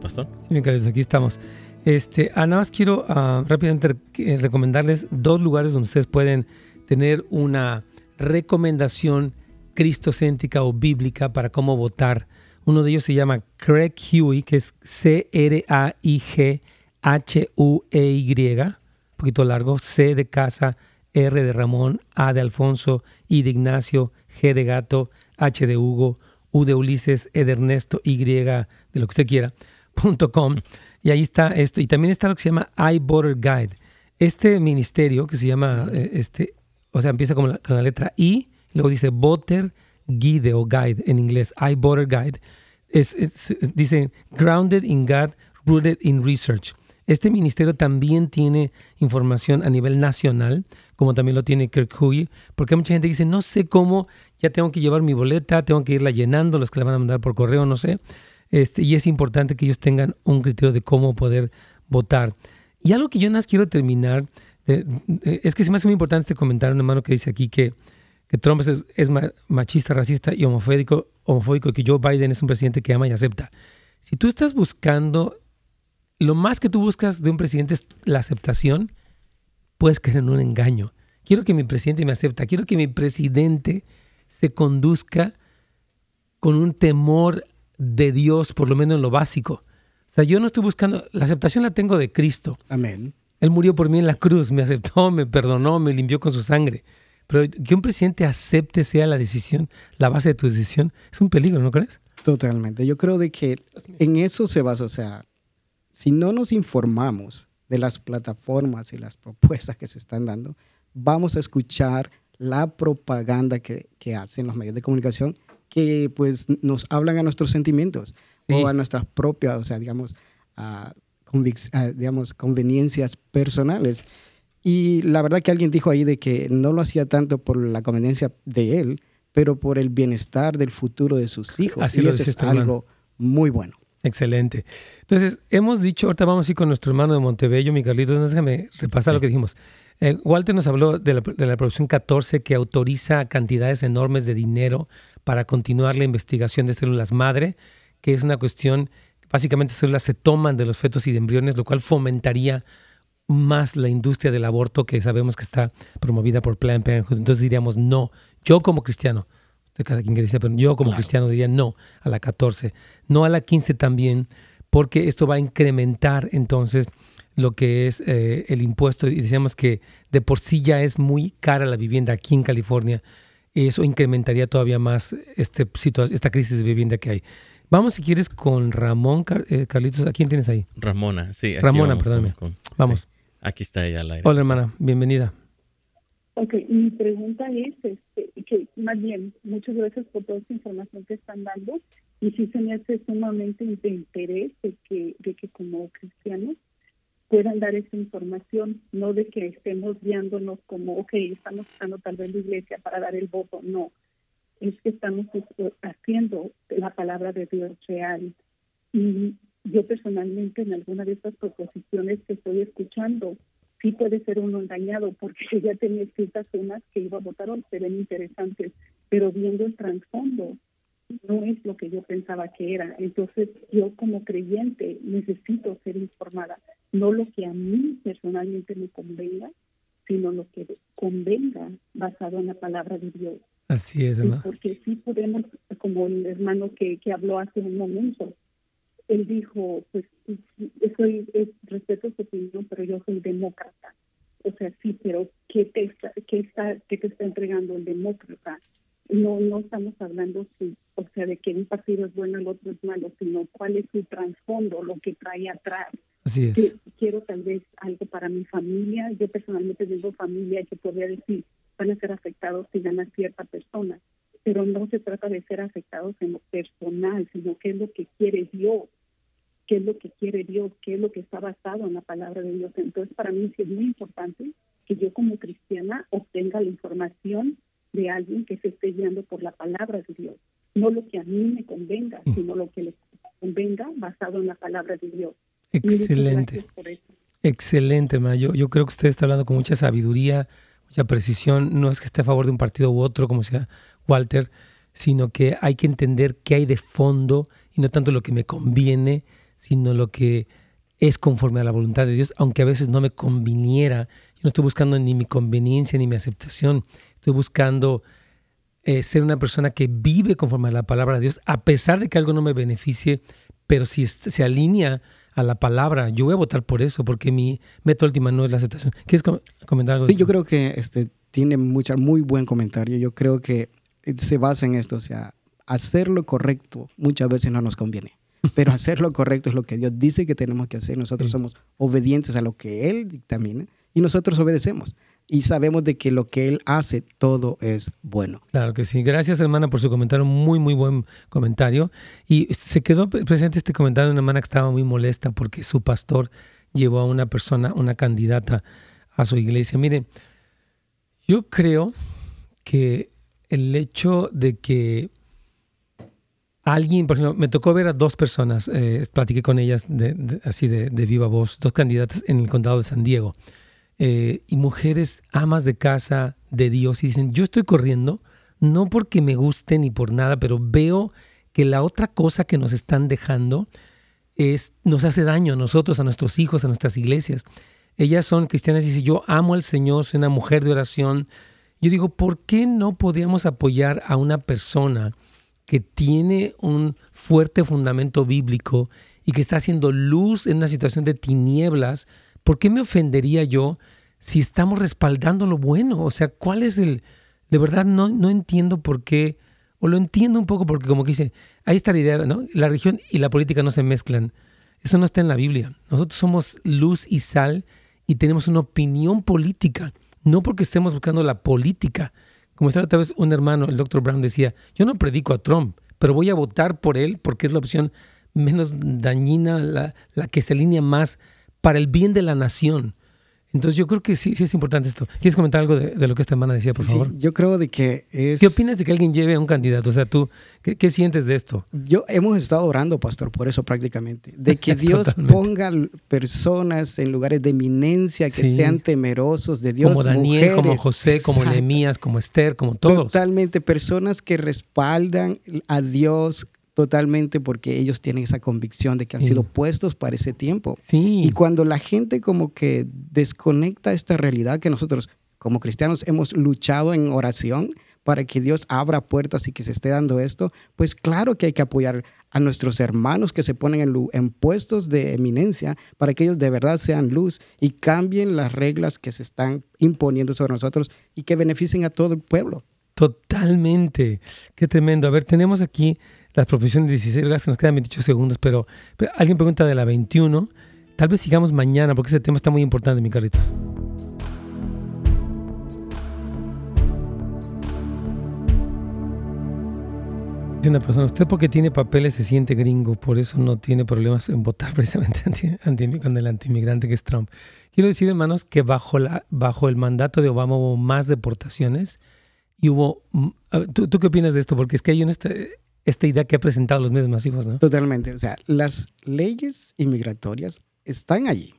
Pastor. Bien, aquí estamos. Este, ah, nada más quiero ah, rápidamente eh, recomendarles dos lugares donde ustedes pueden tener una recomendación cristocéntrica o bíblica para cómo votar uno de ellos se llama Craig Huey, que es C-R-A-I-G-H-U-E-Y, un poquito largo, C de casa, R de Ramón, A de Alfonso, I de Ignacio, G de gato, H de Hugo, U de Ulises, E de Ernesto, Y de lo que usted quiera, punto com. Y ahí está esto. Y también está lo que se llama iVoter Guide. Este ministerio que se llama, eh, este, o sea, empieza con la, con la letra I, luego dice Voter guide o guide en inglés, iBorder Guide, es, dice Grounded in God, Rooted in Research. Este ministerio también tiene información a nivel nacional, como también lo tiene Kirk Huey, porque mucha gente dice, no sé cómo, ya tengo que llevar mi boleta, tengo que irla llenando, los que la van a mandar por correo, no sé. Este, y es importante que ellos tengan un criterio de cómo poder votar. Y algo que yo más quiero terminar, es que se me hace muy importante este comentario, un hermano que dice aquí que que Trump es, machista, racista y homofóbico, homofóbico, y que Joe Biden es un presidente que ama y acepta. Si tú estás buscando, lo más que tú buscas de un presidente es la aceptación, puedes caer en un engaño. Quiero que mi presidente me acepte, quiero que mi presidente se conduzca con un temor de Dios, por lo menos en lo básico. O sea, yo no estoy buscando, la aceptación la tengo de Cristo. Amén. Él murió por mí en la cruz, me aceptó, me perdonó, me limpió con su sangre. Pero que un presidente acepte sea la decisión, la base de tu decisión, es un peligro, ¿no crees? Totalmente. Yo creo de que en eso se basa, o sea, si no nos informamos de las plataformas y las propuestas que se están dando, vamos a escuchar la propaganda que, que hacen los medios de comunicación que pues nos hablan a nuestros sentimientos o a nuestras propias, o sea, digamos, a, digamos, conveniencias personales. Y la verdad que alguien dijo ahí de que no lo hacía tanto por la conveniencia de él, pero por el bienestar del futuro de sus hijos. Así y lo eso es algo muy bueno. Excelente. Entonces, hemos dicho, ahorita vamos a ir con nuestro hermano de Montebello, mi Carlitos, déjame repasar lo que dijimos. Eh, Walter nos habló de la, de la producción 14 que autoriza cantidades enormes de dinero para continuar la investigación de células madre, que es una cuestión, básicamente células se toman de los fetos y de embriones, lo cual fomentaría más la industria del aborto que sabemos que está promovida por Planned Parenthood. Entonces diríamos no. Yo como cristiano, de cada quien que dice, pero yo como cristiano diría no a la 14, no a la 15 también, porque esto va a incrementar entonces lo que es eh, el impuesto. Y decíamos que de por sí ya es muy cara la vivienda aquí en California. Eso incrementaría todavía más este, esta crisis de vivienda que hay. Vamos, si quieres, con Ramón, eh, Carlitos. ¿A quién tienes ahí? Ramona, sí. Ramona, perdóname. vamos. Aquí está ella al aire. Hola, hermana, bienvenida. Ok, mi pregunta es, este, que más bien, muchas gracias por toda esta información que están dando y sí se me hace sumamente de interés de que, de que como cristianos puedan dar esa información, no de que estemos guiándonos como, ok, estamos usando tal vez la iglesia para dar el voto, no, es que estamos este, haciendo la palabra de Dios real. Y yo personalmente en alguna de estas proposiciones que estoy escuchando, sí puede ser uno engañado, porque yo ya tenía ciertas zonas que iba a votar o se ven interesantes, pero viendo el trasfondo, no es lo que yo pensaba que era. Entonces, yo como creyente necesito ser informada, no lo que a mí personalmente me convenga, sino lo que convenga basado en la palabra de Dios. Así es, hermano. Porque sí podemos, como el hermano que, que habló hace un momento, él dijo, pues, soy, es, respeto su opinión, pero yo soy demócrata. O sea, sí, pero ¿qué te está, qué está, qué te está entregando el demócrata? No, no estamos hablando, si, o sea, de que un partido es bueno, el otro es malo, sino cuál es su trasfondo, lo que trae atrás. Así es. quiero tal vez algo para mi familia. Yo personalmente tengo familia que podría decir, van a ser afectados si gana cierta persona pero no se trata de ser afectados en lo personal, sino qué es lo que quiere Dios. qué es lo que quiere Dios, qué es lo que está basado en la palabra de Dios. Entonces, para mí es muy importante que yo como cristiana obtenga la información de alguien que se esté guiando por la palabra de Dios. No lo que a mí me convenga, mm. sino lo que le convenga basado en la palabra de Dios. Excelente. Excelente, Ma. Yo, yo creo que usted está hablando con mucha sabiduría, mucha precisión. No es que esté a favor de un partido u otro, como sea Walter, sino que hay que entender qué hay de fondo y no tanto lo que me conviene, sino lo que es conforme a la voluntad de Dios, aunque a veces no me conviniera. Yo no estoy buscando ni mi conveniencia ni mi aceptación, estoy buscando eh, ser una persona que vive conforme a la palabra de Dios, a pesar de que algo no me beneficie, pero si se alinea a la palabra, yo voy a votar por eso, porque mi meta última no es la aceptación. ¿Quieres comentar algo? Sí, yo creo que este, tiene mucha, muy buen comentario. Yo creo que se basa en esto, o sea, hacer lo correcto muchas veces no nos conviene. Pero hacer lo correcto es lo que Dios dice que tenemos que hacer. Nosotros somos obedientes a lo que Él dictamina y nosotros obedecemos. Y sabemos de que lo que Él hace, todo es bueno. Claro que sí. Gracias, hermana, por su comentario. Muy, muy buen comentario. Y se quedó presente este comentario de una hermana que estaba muy molesta porque su pastor llevó a una persona, una candidata a su iglesia. Mire, yo creo que el hecho de que alguien, por ejemplo, me tocó ver a dos personas, eh, platiqué con ellas así de, viva voz, dos candidatas en el condado de San Diego, eh, y mujeres amas de casa de Dios, y dicen, yo estoy corriendo, no porque me guste ni por nada, pero veo que la otra cosa que nos están dejando es, nos hace daño a nosotros, a nuestros hijos, a nuestras iglesias. Ellas son cristianas y dicen, yo amo al Señor, soy una mujer de oración. Yo digo, ¿por qué no podíamos apoyar a una persona? que tiene un fuerte fundamento bíblico y que está haciendo luz en una situación de tinieblas, ¿por qué me ofendería yo si estamos respaldando lo bueno? O sea, ¿cuál es el... De verdad no, no entiendo por qué, o lo entiendo un poco porque como que dice, ahí está la idea, ¿no? La religión y la política no se mezclan. Eso no está en la Biblia. Nosotros somos luz y sal y tenemos una opinión política, no porque estemos buscando la política, como estaba otra vez un hermano, el doctor Brown decía, yo no predico a Trump, pero voy a votar por él porque es la opción menos dañina, la, la que se alinea más para el bien de la nación. Entonces yo creo que sí, sí es importante esto. ¿Quieres comentar algo de, lo que esta hermana decía, por favor? Sí, yo creo de que es... ¿Qué opinas de que alguien lleve a un candidato? O sea, tú, ¿qué, sientes de esto? Yo hemos estado orando, pastor, por eso prácticamente. De que Dios ponga personas en lugares de eminencia que sean temerosos de Dios. Como Daniel, como José, como Nehemías, como Esther, como todos. Totalmente, personas que respaldan a Dios totalmente porque ellos tienen esa convicción de que han sido puestos para ese tiempo. Y cuando la gente como que desconecta esta realidad que nosotros como cristianos hemos luchado en oración para que Dios abra puertas y que se esté dando esto, pues claro que hay que apoyar a nuestros hermanos que se ponen en, en puestos de eminencia para que ellos de verdad sean luz y cambien las reglas que se están imponiendo sobre nosotros y que beneficien a todo el pueblo. Totalmente. Qué tremendo. A ver, tenemos aquí las profesiones 16 gastos, nos quedan 28 segundos, pero, alguien pregunta de la 21. Tal vez sigamos mañana porque ese tema está muy importante, mi Carlitos. una persona, usted porque tiene papeles se siente gringo, por eso no tiene problemas en votar precisamente con el antimigrante que es Trump. Quiero decir, hermanos, que bajo, la, bajo el mandato de Obama hubo más deportaciones y hubo... Mm, ¿Tú, ¿Tú, qué opinas de esto? Porque es que hay en este, esta idea que ha presentado los medios masivos, ¿no? Totalmente. O sea, las leyes inmigratorias están allí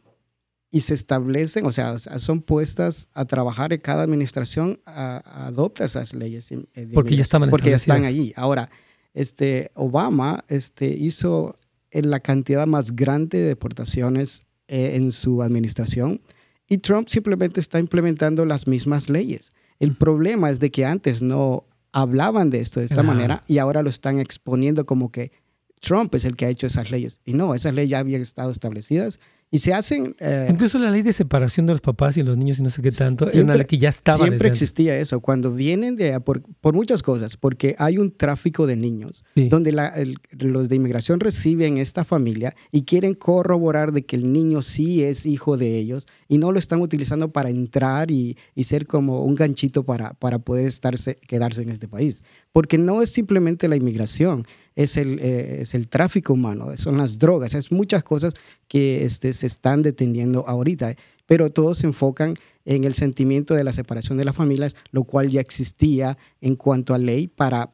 y se establecen, o sea, son puestas a trabajar y cada administración adopta esas leyes. Eh, porque ya estaban Porque ya están allí. Ahora, este, Obama este, hizo la cantidad más grande de deportaciones eh, en su administración y Trump simplemente está implementando las mismas leyes. El problema es de que antes no hablaban de esto de esta manera y ahora lo están exponiendo como que Trump es el que ha hecho esas leyes. Y no, esas leyes ya habían estado establecidas y se hacen... Eh, Incluso la ley de separación de los papás y los niños y no sé qué tanto, siempre, una ley que ya estaba. Siempre existía eso, cuando vienen de, por, por, muchas cosas, porque hay un tráfico de niños, donde la, los de inmigración reciben esta familia y quieren corroborar de que el niño sí es hijo de ellos y no lo están utilizando para entrar y, y ser como un ganchito para, para poder estarse, quedarse en este país. Porque no es simplemente la inmigración, es el, eh, es el tráfico humano, son las drogas, es muchas cosas que este, se están deteniendo ahorita, pero todos se enfocan en el sentimiento de la separación de las familias, lo cual ya existía en cuanto a ley para,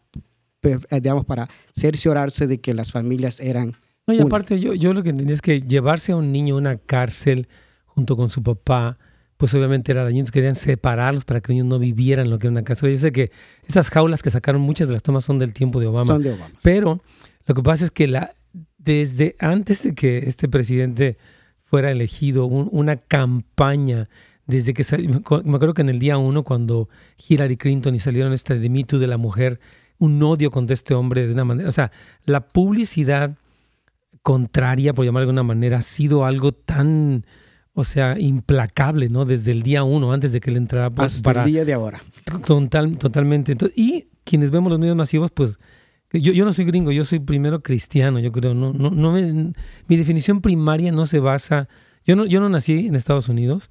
digamos, para cerciorarse de que las familias eran... No, y aparte, yo, yo lo que entendí es que llevarse a un niño a una cárcel junto con su papá, pues obviamente era dañino, querían separarlos para que ellos no vivieran lo que era una cárcel. Yo sé que esas jaulas que sacaron, muchas de las tomas son del tiempo de Obama. Son de Obama. Pero lo que pasa es que la, desde antes de que este presidente fuera elegido, una campaña, desde que me acuerdo que en el día uno, cuando Hillary Clinton y salieron este de Me Too de la mujer, un odio contra este hombre de una manera, o sea, la publicidad contraria, por llamar de alguna manera, ha sido algo tan o sea, implacable, ¿no? Desde el día uno, antes de que él entrara. Hasta para, el día de ahora. Total, totalmente. y quienes vemos los medios masivos, pues, yo, yo no soy gringo, yo soy primero cristiano, yo creo. No, no, no mi definición primaria no se basa. Yo no, yo no nací en Estados Unidos.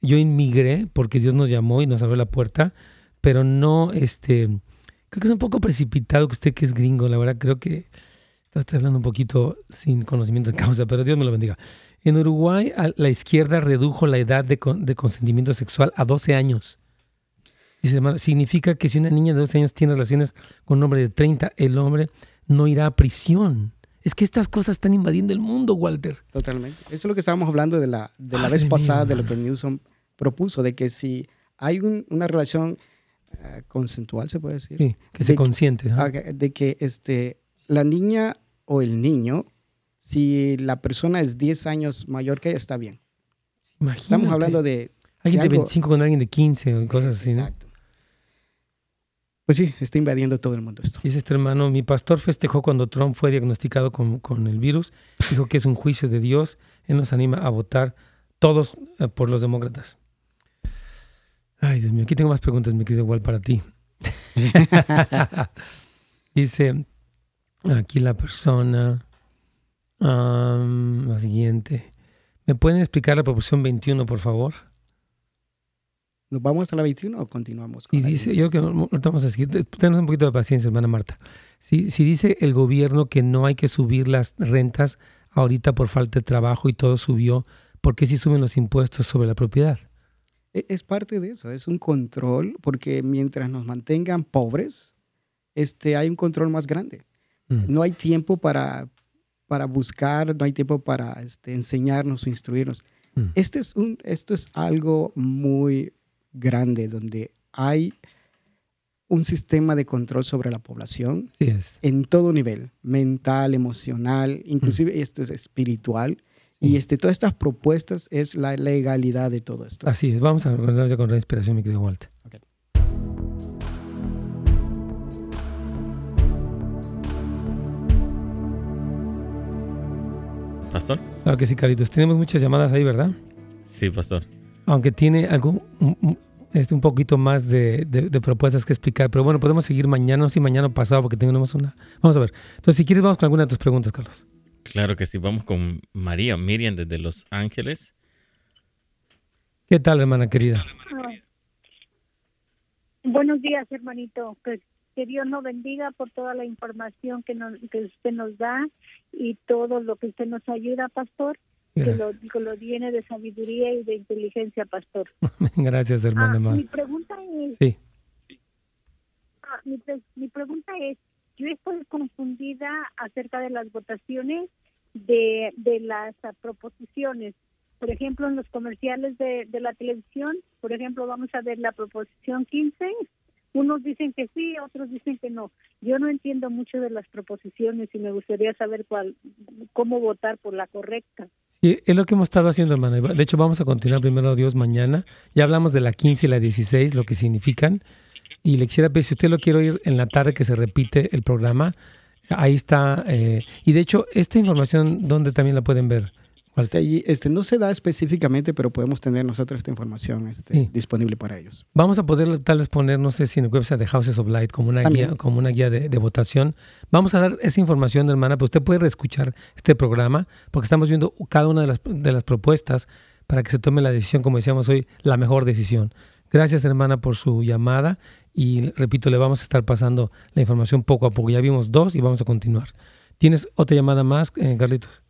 Yo inmigré porque Dios nos llamó y nos abrió la puerta, pero no, este, creo que es un poco precipitado que usted que es gringo, la verdad creo que estoy hablando un poquito sin conocimiento de causa, pero Dios me lo bendiga. En Uruguay, la izquierda redujo la edad de, consentimiento sexual a 12 años. Dice, significa que si una niña de 12 años tiene relaciones con un hombre de 30, el hombre no irá a prisión. Es que estas cosas están invadiendo el mundo, Walter. Totalmente. Eso es lo que estábamos hablando de la, de la vez pasada, de lo que Newsom propuso, de que si hay una relación uh, consensual, se puede decir. Sí, que se consiente. De que este, la niña o el niño si la persona es 10 años mayor que ella, está bien. Imagínate. Estamos hablando de... Alguien de, 25 con alguien de 15 o cosas así, Exacto. Pues sí, está invadiendo todo el mundo esto. Dice este hermano, mi pastor festejó cuando Trump fue diagnosticado con, con el virus. Dijo que es un juicio de Dios. Él nos anima a votar todos eh, por los demócratas. Ay, Dios mío, aquí tengo más preguntas, mi querido igual para ti. Dice aquí la persona la siguiente. ¿Me pueden explicar la proporción 21, por favor? ¿Nos vamos hasta la 21 o continuamos? y dice, yo que a seguir. Tenemos un poquito de paciencia, hermana Marta. Si, si dice el gobierno que no hay que subir las rentas ahorita por falta de trabajo y todo subió, ¿por qué si suben los impuestos sobre la propiedad? E, es parte de eso, es un control, porque mientras nos mantengan pobres, este, hay un control más grande. Mm. No hay tiempo para, para buscar, no hay tiempo para este, enseñarnos, instruirnos. Mm. Este es un, esto es algo muy grande donde hay un sistema de control sobre la población en todo nivel, mental, emocional, inclusive mm. esto es espiritual. Y este, todas estas propuestas es la legalidad de todo esto. Así es. Vamos a ya con la inspiración, mi querido Walter. Pastor. Claro que sí, Caritos. Tenemos muchas llamadas ahí, ¿verdad? Sí, Pastor. Aunque tiene algo, un, este, un poquito más de, propuestas que explicar. Pero bueno, podemos seguir mañana, o sí, mañana pasado, porque tenemos una. Vamos a ver. Entonces, si quieres, vamos con alguna de tus preguntas, Carlos. Claro que sí. Vamos con María Miriam desde Los Ángeles. ¿Qué tal, hermana querida? Buenos días, hermanito. Pues que Dios nos bendiga por toda la información que, nos, que usted nos da y todo lo que usted nos ayuda, pastor. Que lo, que lo, llene de sabiduría y de inteligencia, pastor. Gracias, hermana. Ah, mi pregunta es... Sí. Ah, mi, mi, pregunta es, yo estoy confundida acerca de las votaciones de, de las proposiciones. Por ejemplo, en los comerciales de, de la televisión, por ejemplo, vamos a ver la proposición 15 unos dicen que sí, otros dicen que no. Yo no entiendo mucho de las proposiciones y me gustaría saber cuál, cómo votar por la correcta. Sí, es lo que hemos estado haciendo, hermana. De hecho, vamos a continuar primero Dios mañana. Ya hablamos de la 15 y la 16, lo que significan. Y le quisiera pedir, si usted lo quiere oír en la tarde que se repite el programa, ahí está. Eh, y de hecho, esta información, ¿dónde también la pueden ver? Este, allí, este, no se da específicamente, pero podemos tener nosotros esta información este, disponible para ellos. Vamos a poder tal vez poner, no sé si en el website de Houses of Light como una guía, como una guía de, votación. Vamos a dar esa información, hermana, pero usted puede reescuchar este programa porque estamos viendo cada una de las, de las propuestas para que se tome la decisión, como decíamos hoy, la mejor decisión. Gracias, hermana, por su llamada. Y repito, le vamos a estar pasando la información poco a poco. Ya vimos dos y vamos a continuar. ¿Tienes otra llamada más, eh, Carlitos?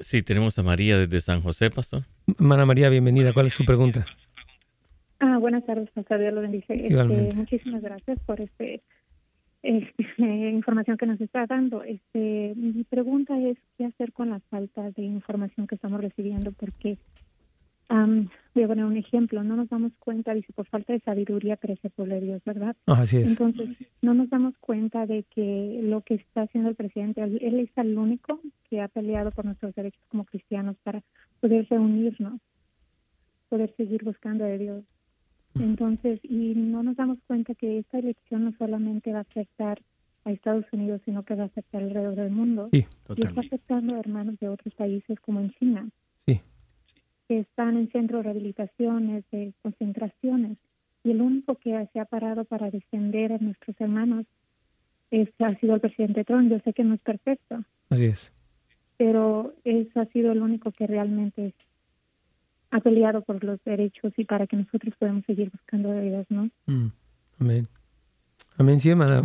Sí, tenemos a María desde San José, pastor. Hermana María, bienvenida. ¿Cuál es su pregunta? Ah, buenas tardes, pastor. Dios lo bendice. Este, muchísimas gracias por este, este información que nos está dando. Este, mi pregunta es qué hacer con la falta de información que estamos recibiendo, porque voy a poner un ejemplo, no nos damos cuenta, dice, por falta de sabiduría crece por de Dios, ¿verdad? Ah, así es. Entonces, no nos damos cuenta de que lo que está haciendo el presidente, él es el único que ha peleado por nuestros derechos como cristianos para poder reunirnos, poder seguir buscando de Dios. Entonces, y no nos damos cuenta que esta elección no solamente va a afectar a Estados Unidos, sino que va a afectar alrededor del mundo. Sí, y está afectando a hermanos de otros países como en China que están en centros de rehabilitaciones, de concentraciones, y el único que se ha parado para defender a nuestros hermanos es, ha sido el presidente Trump. Yo sé que no es perfecto. Así es. Pero eso ha sido el único que realmente ha peleado por los derechos y para que nosotros podamos seguir buscando Dios, ¿no? Mm, amén. Amén, sí, hermana.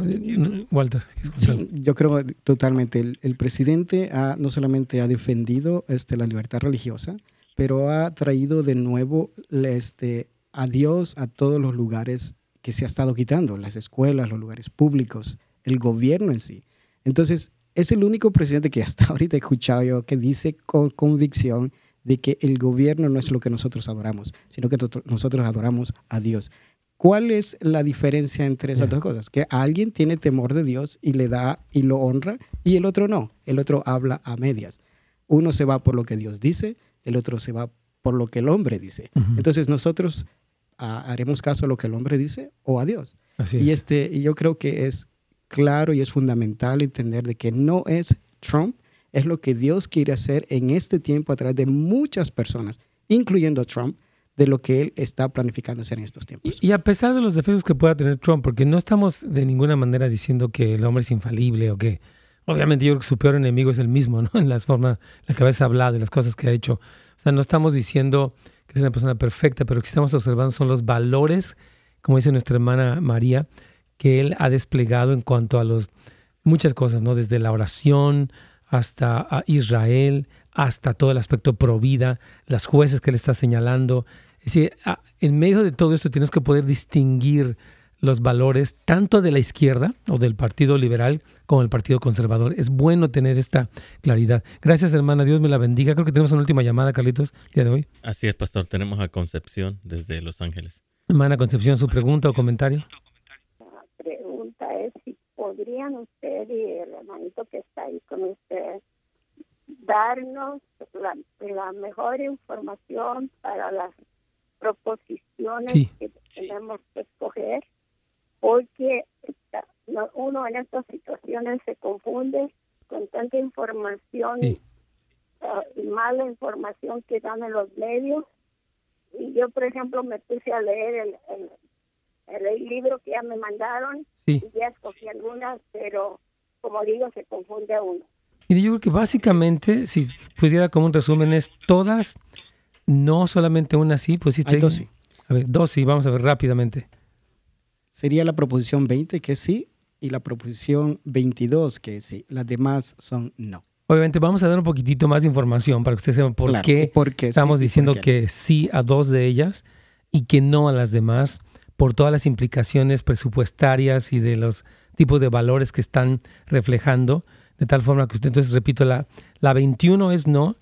Walter. Sí, yo creo totalmente. El, el, presidente ha, no solamente ha defendido este, la libertad religiosa, pero ha traído de nuevo este, a Dios a todos los lugares que se ha estado quitando, las escuelas, los lugares públicos, el gobierno en sí. Entonces, es el único presidente que hasta ahorita he escuchado yo que dice con convicción de que el gobierno no es lo que nosotros adoramos, sino que nosotros adoramos a Dios. ¿Cuál es la diferencia entre esas dos cosas? Que alguien tiene temor de Dios y le da y lo honra y el otro no. El otro habla a medias. Uno se va por lo que Dios dice el otro se va por lo que el hombre dice. Entonces nosotros ah, haremos caso a lo que el hombre dice o a Dios. y, este, y yo creo que es claro y es fundamental entender de que no es Trump, es lo que Dios quiere hacer en este tiempo a través de muchas personas, incluyendo a Trump, de lo que él está planificando hacer en estos tiempos. Y, a pesar de los defectos que pueda tener Trump, porque no estamos de ninguna manera diciendo que el hombre es infalible o que Obviamente yo creo que su peor enemigo es el mismo, ¿no? En las formas, la que a veces ha hablado y las cosas que ha hecho. O sea, no estamos diciendo que es una persona perfecta, pero lo que estamos observando son los valores, como dice nuestra hermana María, que él ha desplegado en cuanto a los muchas cosas, ¿no? Desde la oración hasta Israel, hasta todo el aspecto pro vida, las jueces que él está señalando. Es decir, en medio de todo esto tienes que poder distinguir los valores tanto de la izquierda o del Partido Liberal como del Partido Conservador. Es bueno tener esta claridad. Gracias, hermana. Dios me la bendiga. Creo que tenemos una última llamada, Carlitos, día de hoy. Así es, pastor. Tenemos a Concepción desde Los Ángeles. Hermana Concepción, su pregunta o comentario. La pregunta es si podrían usted y el hermanito que está ahí con usted darnos la, mejor información para las proposiciones que tenemos que escoger porque uno en estas situaciones se confunde con tanta información ah, y mala información que dan en los medios. Y yo, por ejemplo, me puse a leer el, el, libro que ya me mandaron y ya escogí algunas, pero como digo, se confunde a uno. Y yo creo que básicamente, si pudiera como un resumen, es todas, no solamente una sí, pues sí. Hay dos sí. A ver, dos sí, vamos a ver rápidamente sería la proposición 20 que sí y la proposición 22 que sí. Las demás son no. Obviamente vamos a dar un poquitito más de información para que ustedes sepan por, qué, estamos diciendo que sí a dos de ellas y que no a las demás por todas las implicaciones presupuestarias y de los tipos de valores que están reflejando, de tal forma que usted, entonces repito, la, la 21 es no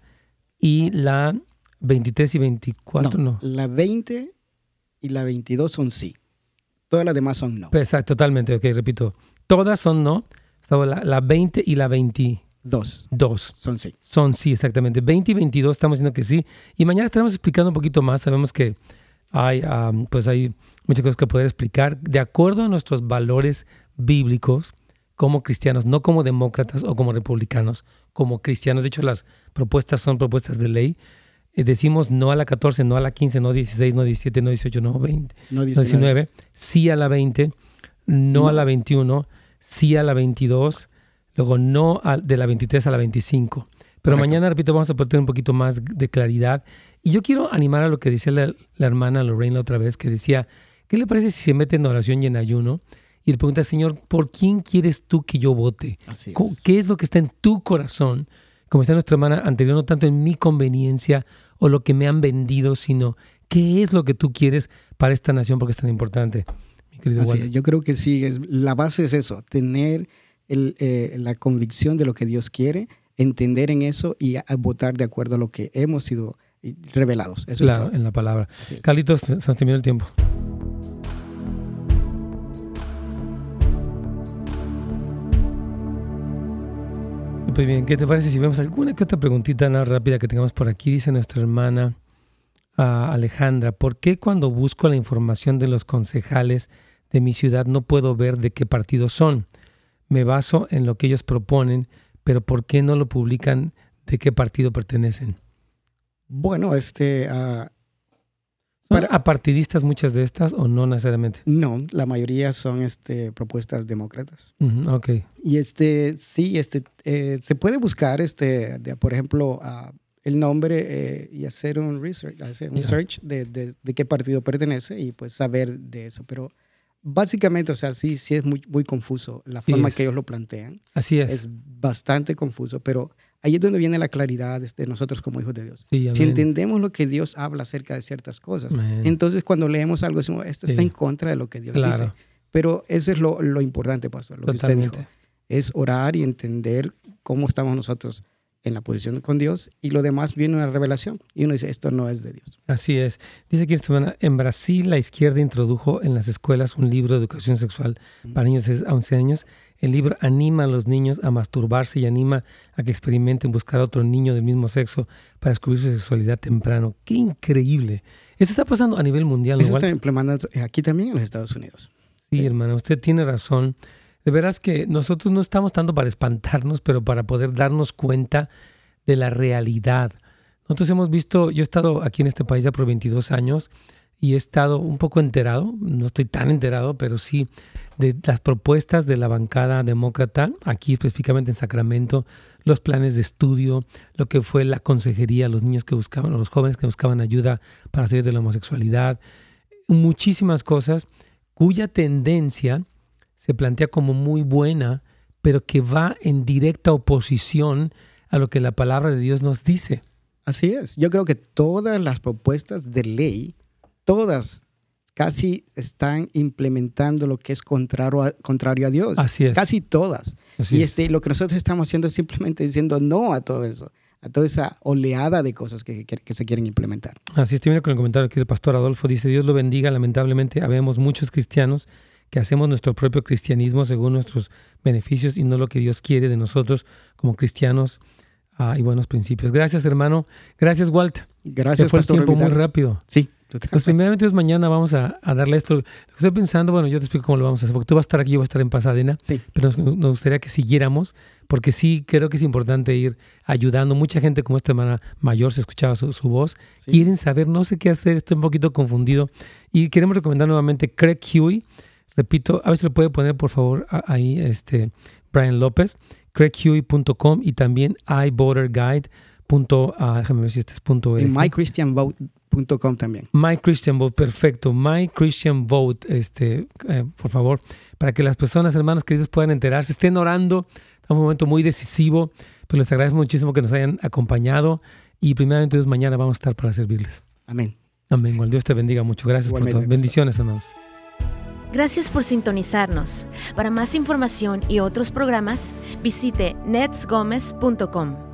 y la 23 y 24 no. La 20 y la 22 son sí. Todas las demás son no. Exacto, totalmente. Ok, repito. Todas son no. La, la 20 y la 22. Dos. Son sí. Son sí, exactamente. 20 y 22 estamos diciendo que sí. Y mañana estaremos explicando un poquito más. Sabemos que hay, pues hay muchas cosas que poder explicar de acuerdo a nuestros valores bíblicos como cristianos, no como demócratas o como republicanos, como cristianos. De hecho, las propuestas son propuestas de ley decimos no a la 14, no a la 15, no 16, no 17, no 18, no 20, no 19, sí a la 20, no, a la 21, sí a la 22, luego no de la 23 a la 25. Pero mañana, repito, vamos a poder tener un poquito más de claridad. Y yo quiero animar a lo que decía la, hermana Lorraine la otra vez, que decía ¿Qué le parece si se mete en oración y en ayuno y le pregunta, Señor, ¿por quién quieres tú que yo vote? ¿Qué es lo que está en tu corazón? Como está nuestra hermana anterior, no tanto en mi conveniencia o lo que me han vendido, sino qué es lo que tú quieres para esta nación porque es tan importante. Mi querido yo creo que sí, es, la base es eso, tener eh, la convicción de lo que Dios quiere, entender en eso y votar de acuerdo a lo que hemos sido revelados. Eso claro, en la palabra. Carlitos, se nos terminó el tiempo. Muy bien, ¿qué te parece si vemos alguna que otra preguntita más rápida que tengamos por aquí? Dice nuestra hermana ah, Alejandra, ¿por qué cuando busco la información de los concejales de mi ciudad no puedo ver de qué partido son? Me baso en lo que ellos proponen, pero ¿por qué no lo publican de qué partido pertenecen? Bueno, este... Uh, ¿Son apartidistas muchas de estas o no necesariamente? No, la mayoría son este, propuestas demócratas. ok. Y este, sí, este, eh, se puede buscar, este, por ejemplo, el nombre eh, y hacer un research, hacer un search de, de, de, qué partido pertenece y pues saber de eso. Pero básicamente, o sea, sí, sí es muy, muy confuso la forma que ellos lo plantean. Así es. Es bastante confuso, pero ahí es donde viene la claridad de nosotros como hijos de Dios. si entendemos lo que Dios habla acerca de ciertas cosas, entonces cuando leemos algo decimos, esto está en contra de lo que Dios dice. Pero eso es lo, lo importante, pastor, lo que usted dijo. Es orar y entender cómo estamos nosotros en la posición con Dios y lo demás viene una revelación y uno dice, esto no es de Dios. Así es. Dice aquí en Brasil la izquierda introdujo en las escuelas un libro de educación sexual para niños de 11 años el libro anima a los niños a masturbarse y anima a que experimenten buscar a otro niño del mismo sexo para descubrir su sexualidad temprano. ¡Qué increíble! Eso está pasando a nivel mundial. Eso está implementando aquí también en los Estados Unidos. Sí, hermano, usted tiene razón. De veras que nosotros no estamos tanto para espantarnos, pero para poder darnos cuenta de la realidad. Nosotros hemos visto, yo he estado aquí en este país ya por 22 años y he estado un poco enterado, no estoy tan enterado, pero sí de las propuestas de la bancada demócrata, aquí específicamente en Sacramento, los planes de estudio, lo que fue la consejería, los niños que buscaban, o los jóvenes que buscaban ayuda para salir de la homosexualidad, muchísimas cosas cuya tendencia se plantea como muy buena, pero que va en directa oposición a lo que la palabra de Dios nos dice. Así es. Yo creo que todas las propuestas de ley, todas casi están implementando lo que es contrario a, contrario a Dios. Así es. Casi todas. y este, lo que nosotros estamos haciendo es simplemente diciendo no a todo eso, a toda esa oleada de cosas que, que, se quieren implementar. Así es, mira con el comentario aquí del pastor Adolfo, dice, Dios lo bendiga, lamentablemente habemos muchos cristianos que hacemos nuestro propio cristianismo según nuestros beneficios y no lo que Dios quiere de nosotros como cristianos ah, y buenos principios. Gracias, hermano. Gracias, Walt. Gracias, por el tiempo muy rápido. Sí. Pues primeramente Dios, mañana vamos a, darle esto. Lo que estoy pensando, bueno, yo te explico cómo lo vamos a hacer, porque tú vas a estar aquí, yo voy a estar en Pasadena, pero nos, gustaría que siguiéramos, porque sí creo que es importante ir ayudando. Mucha gente como esta hermana mayor se escuchaba su, voz, quieren saber, no sé qué hacer, estoy un poquito confundido. Y queremos recomendar nuevamente Craig Huey, repito, a ver si lo puede poner por favor ahí, este, Brian López, craighuey.com y también. Punto, uh, déjame ver si este es punto. Y mychristianvote también. My Christian Vote, perfecto. My Christian Vote, este, eh, por favor, para que las personas, hermanos queridos, puedan enterarse, estén orando. Es un momento muy decisivo, pero les agradezco muchísimo que nos hayan acompañado y primeramente Dios mañana vamos a estar para servirles. Amén. Amén. Igual Dios te bendiga mucho. Gracias por todo. Bendiciones, hermanos. Gracias por sintonizarnos. Para más información y otros programas, visite netsgomez.com.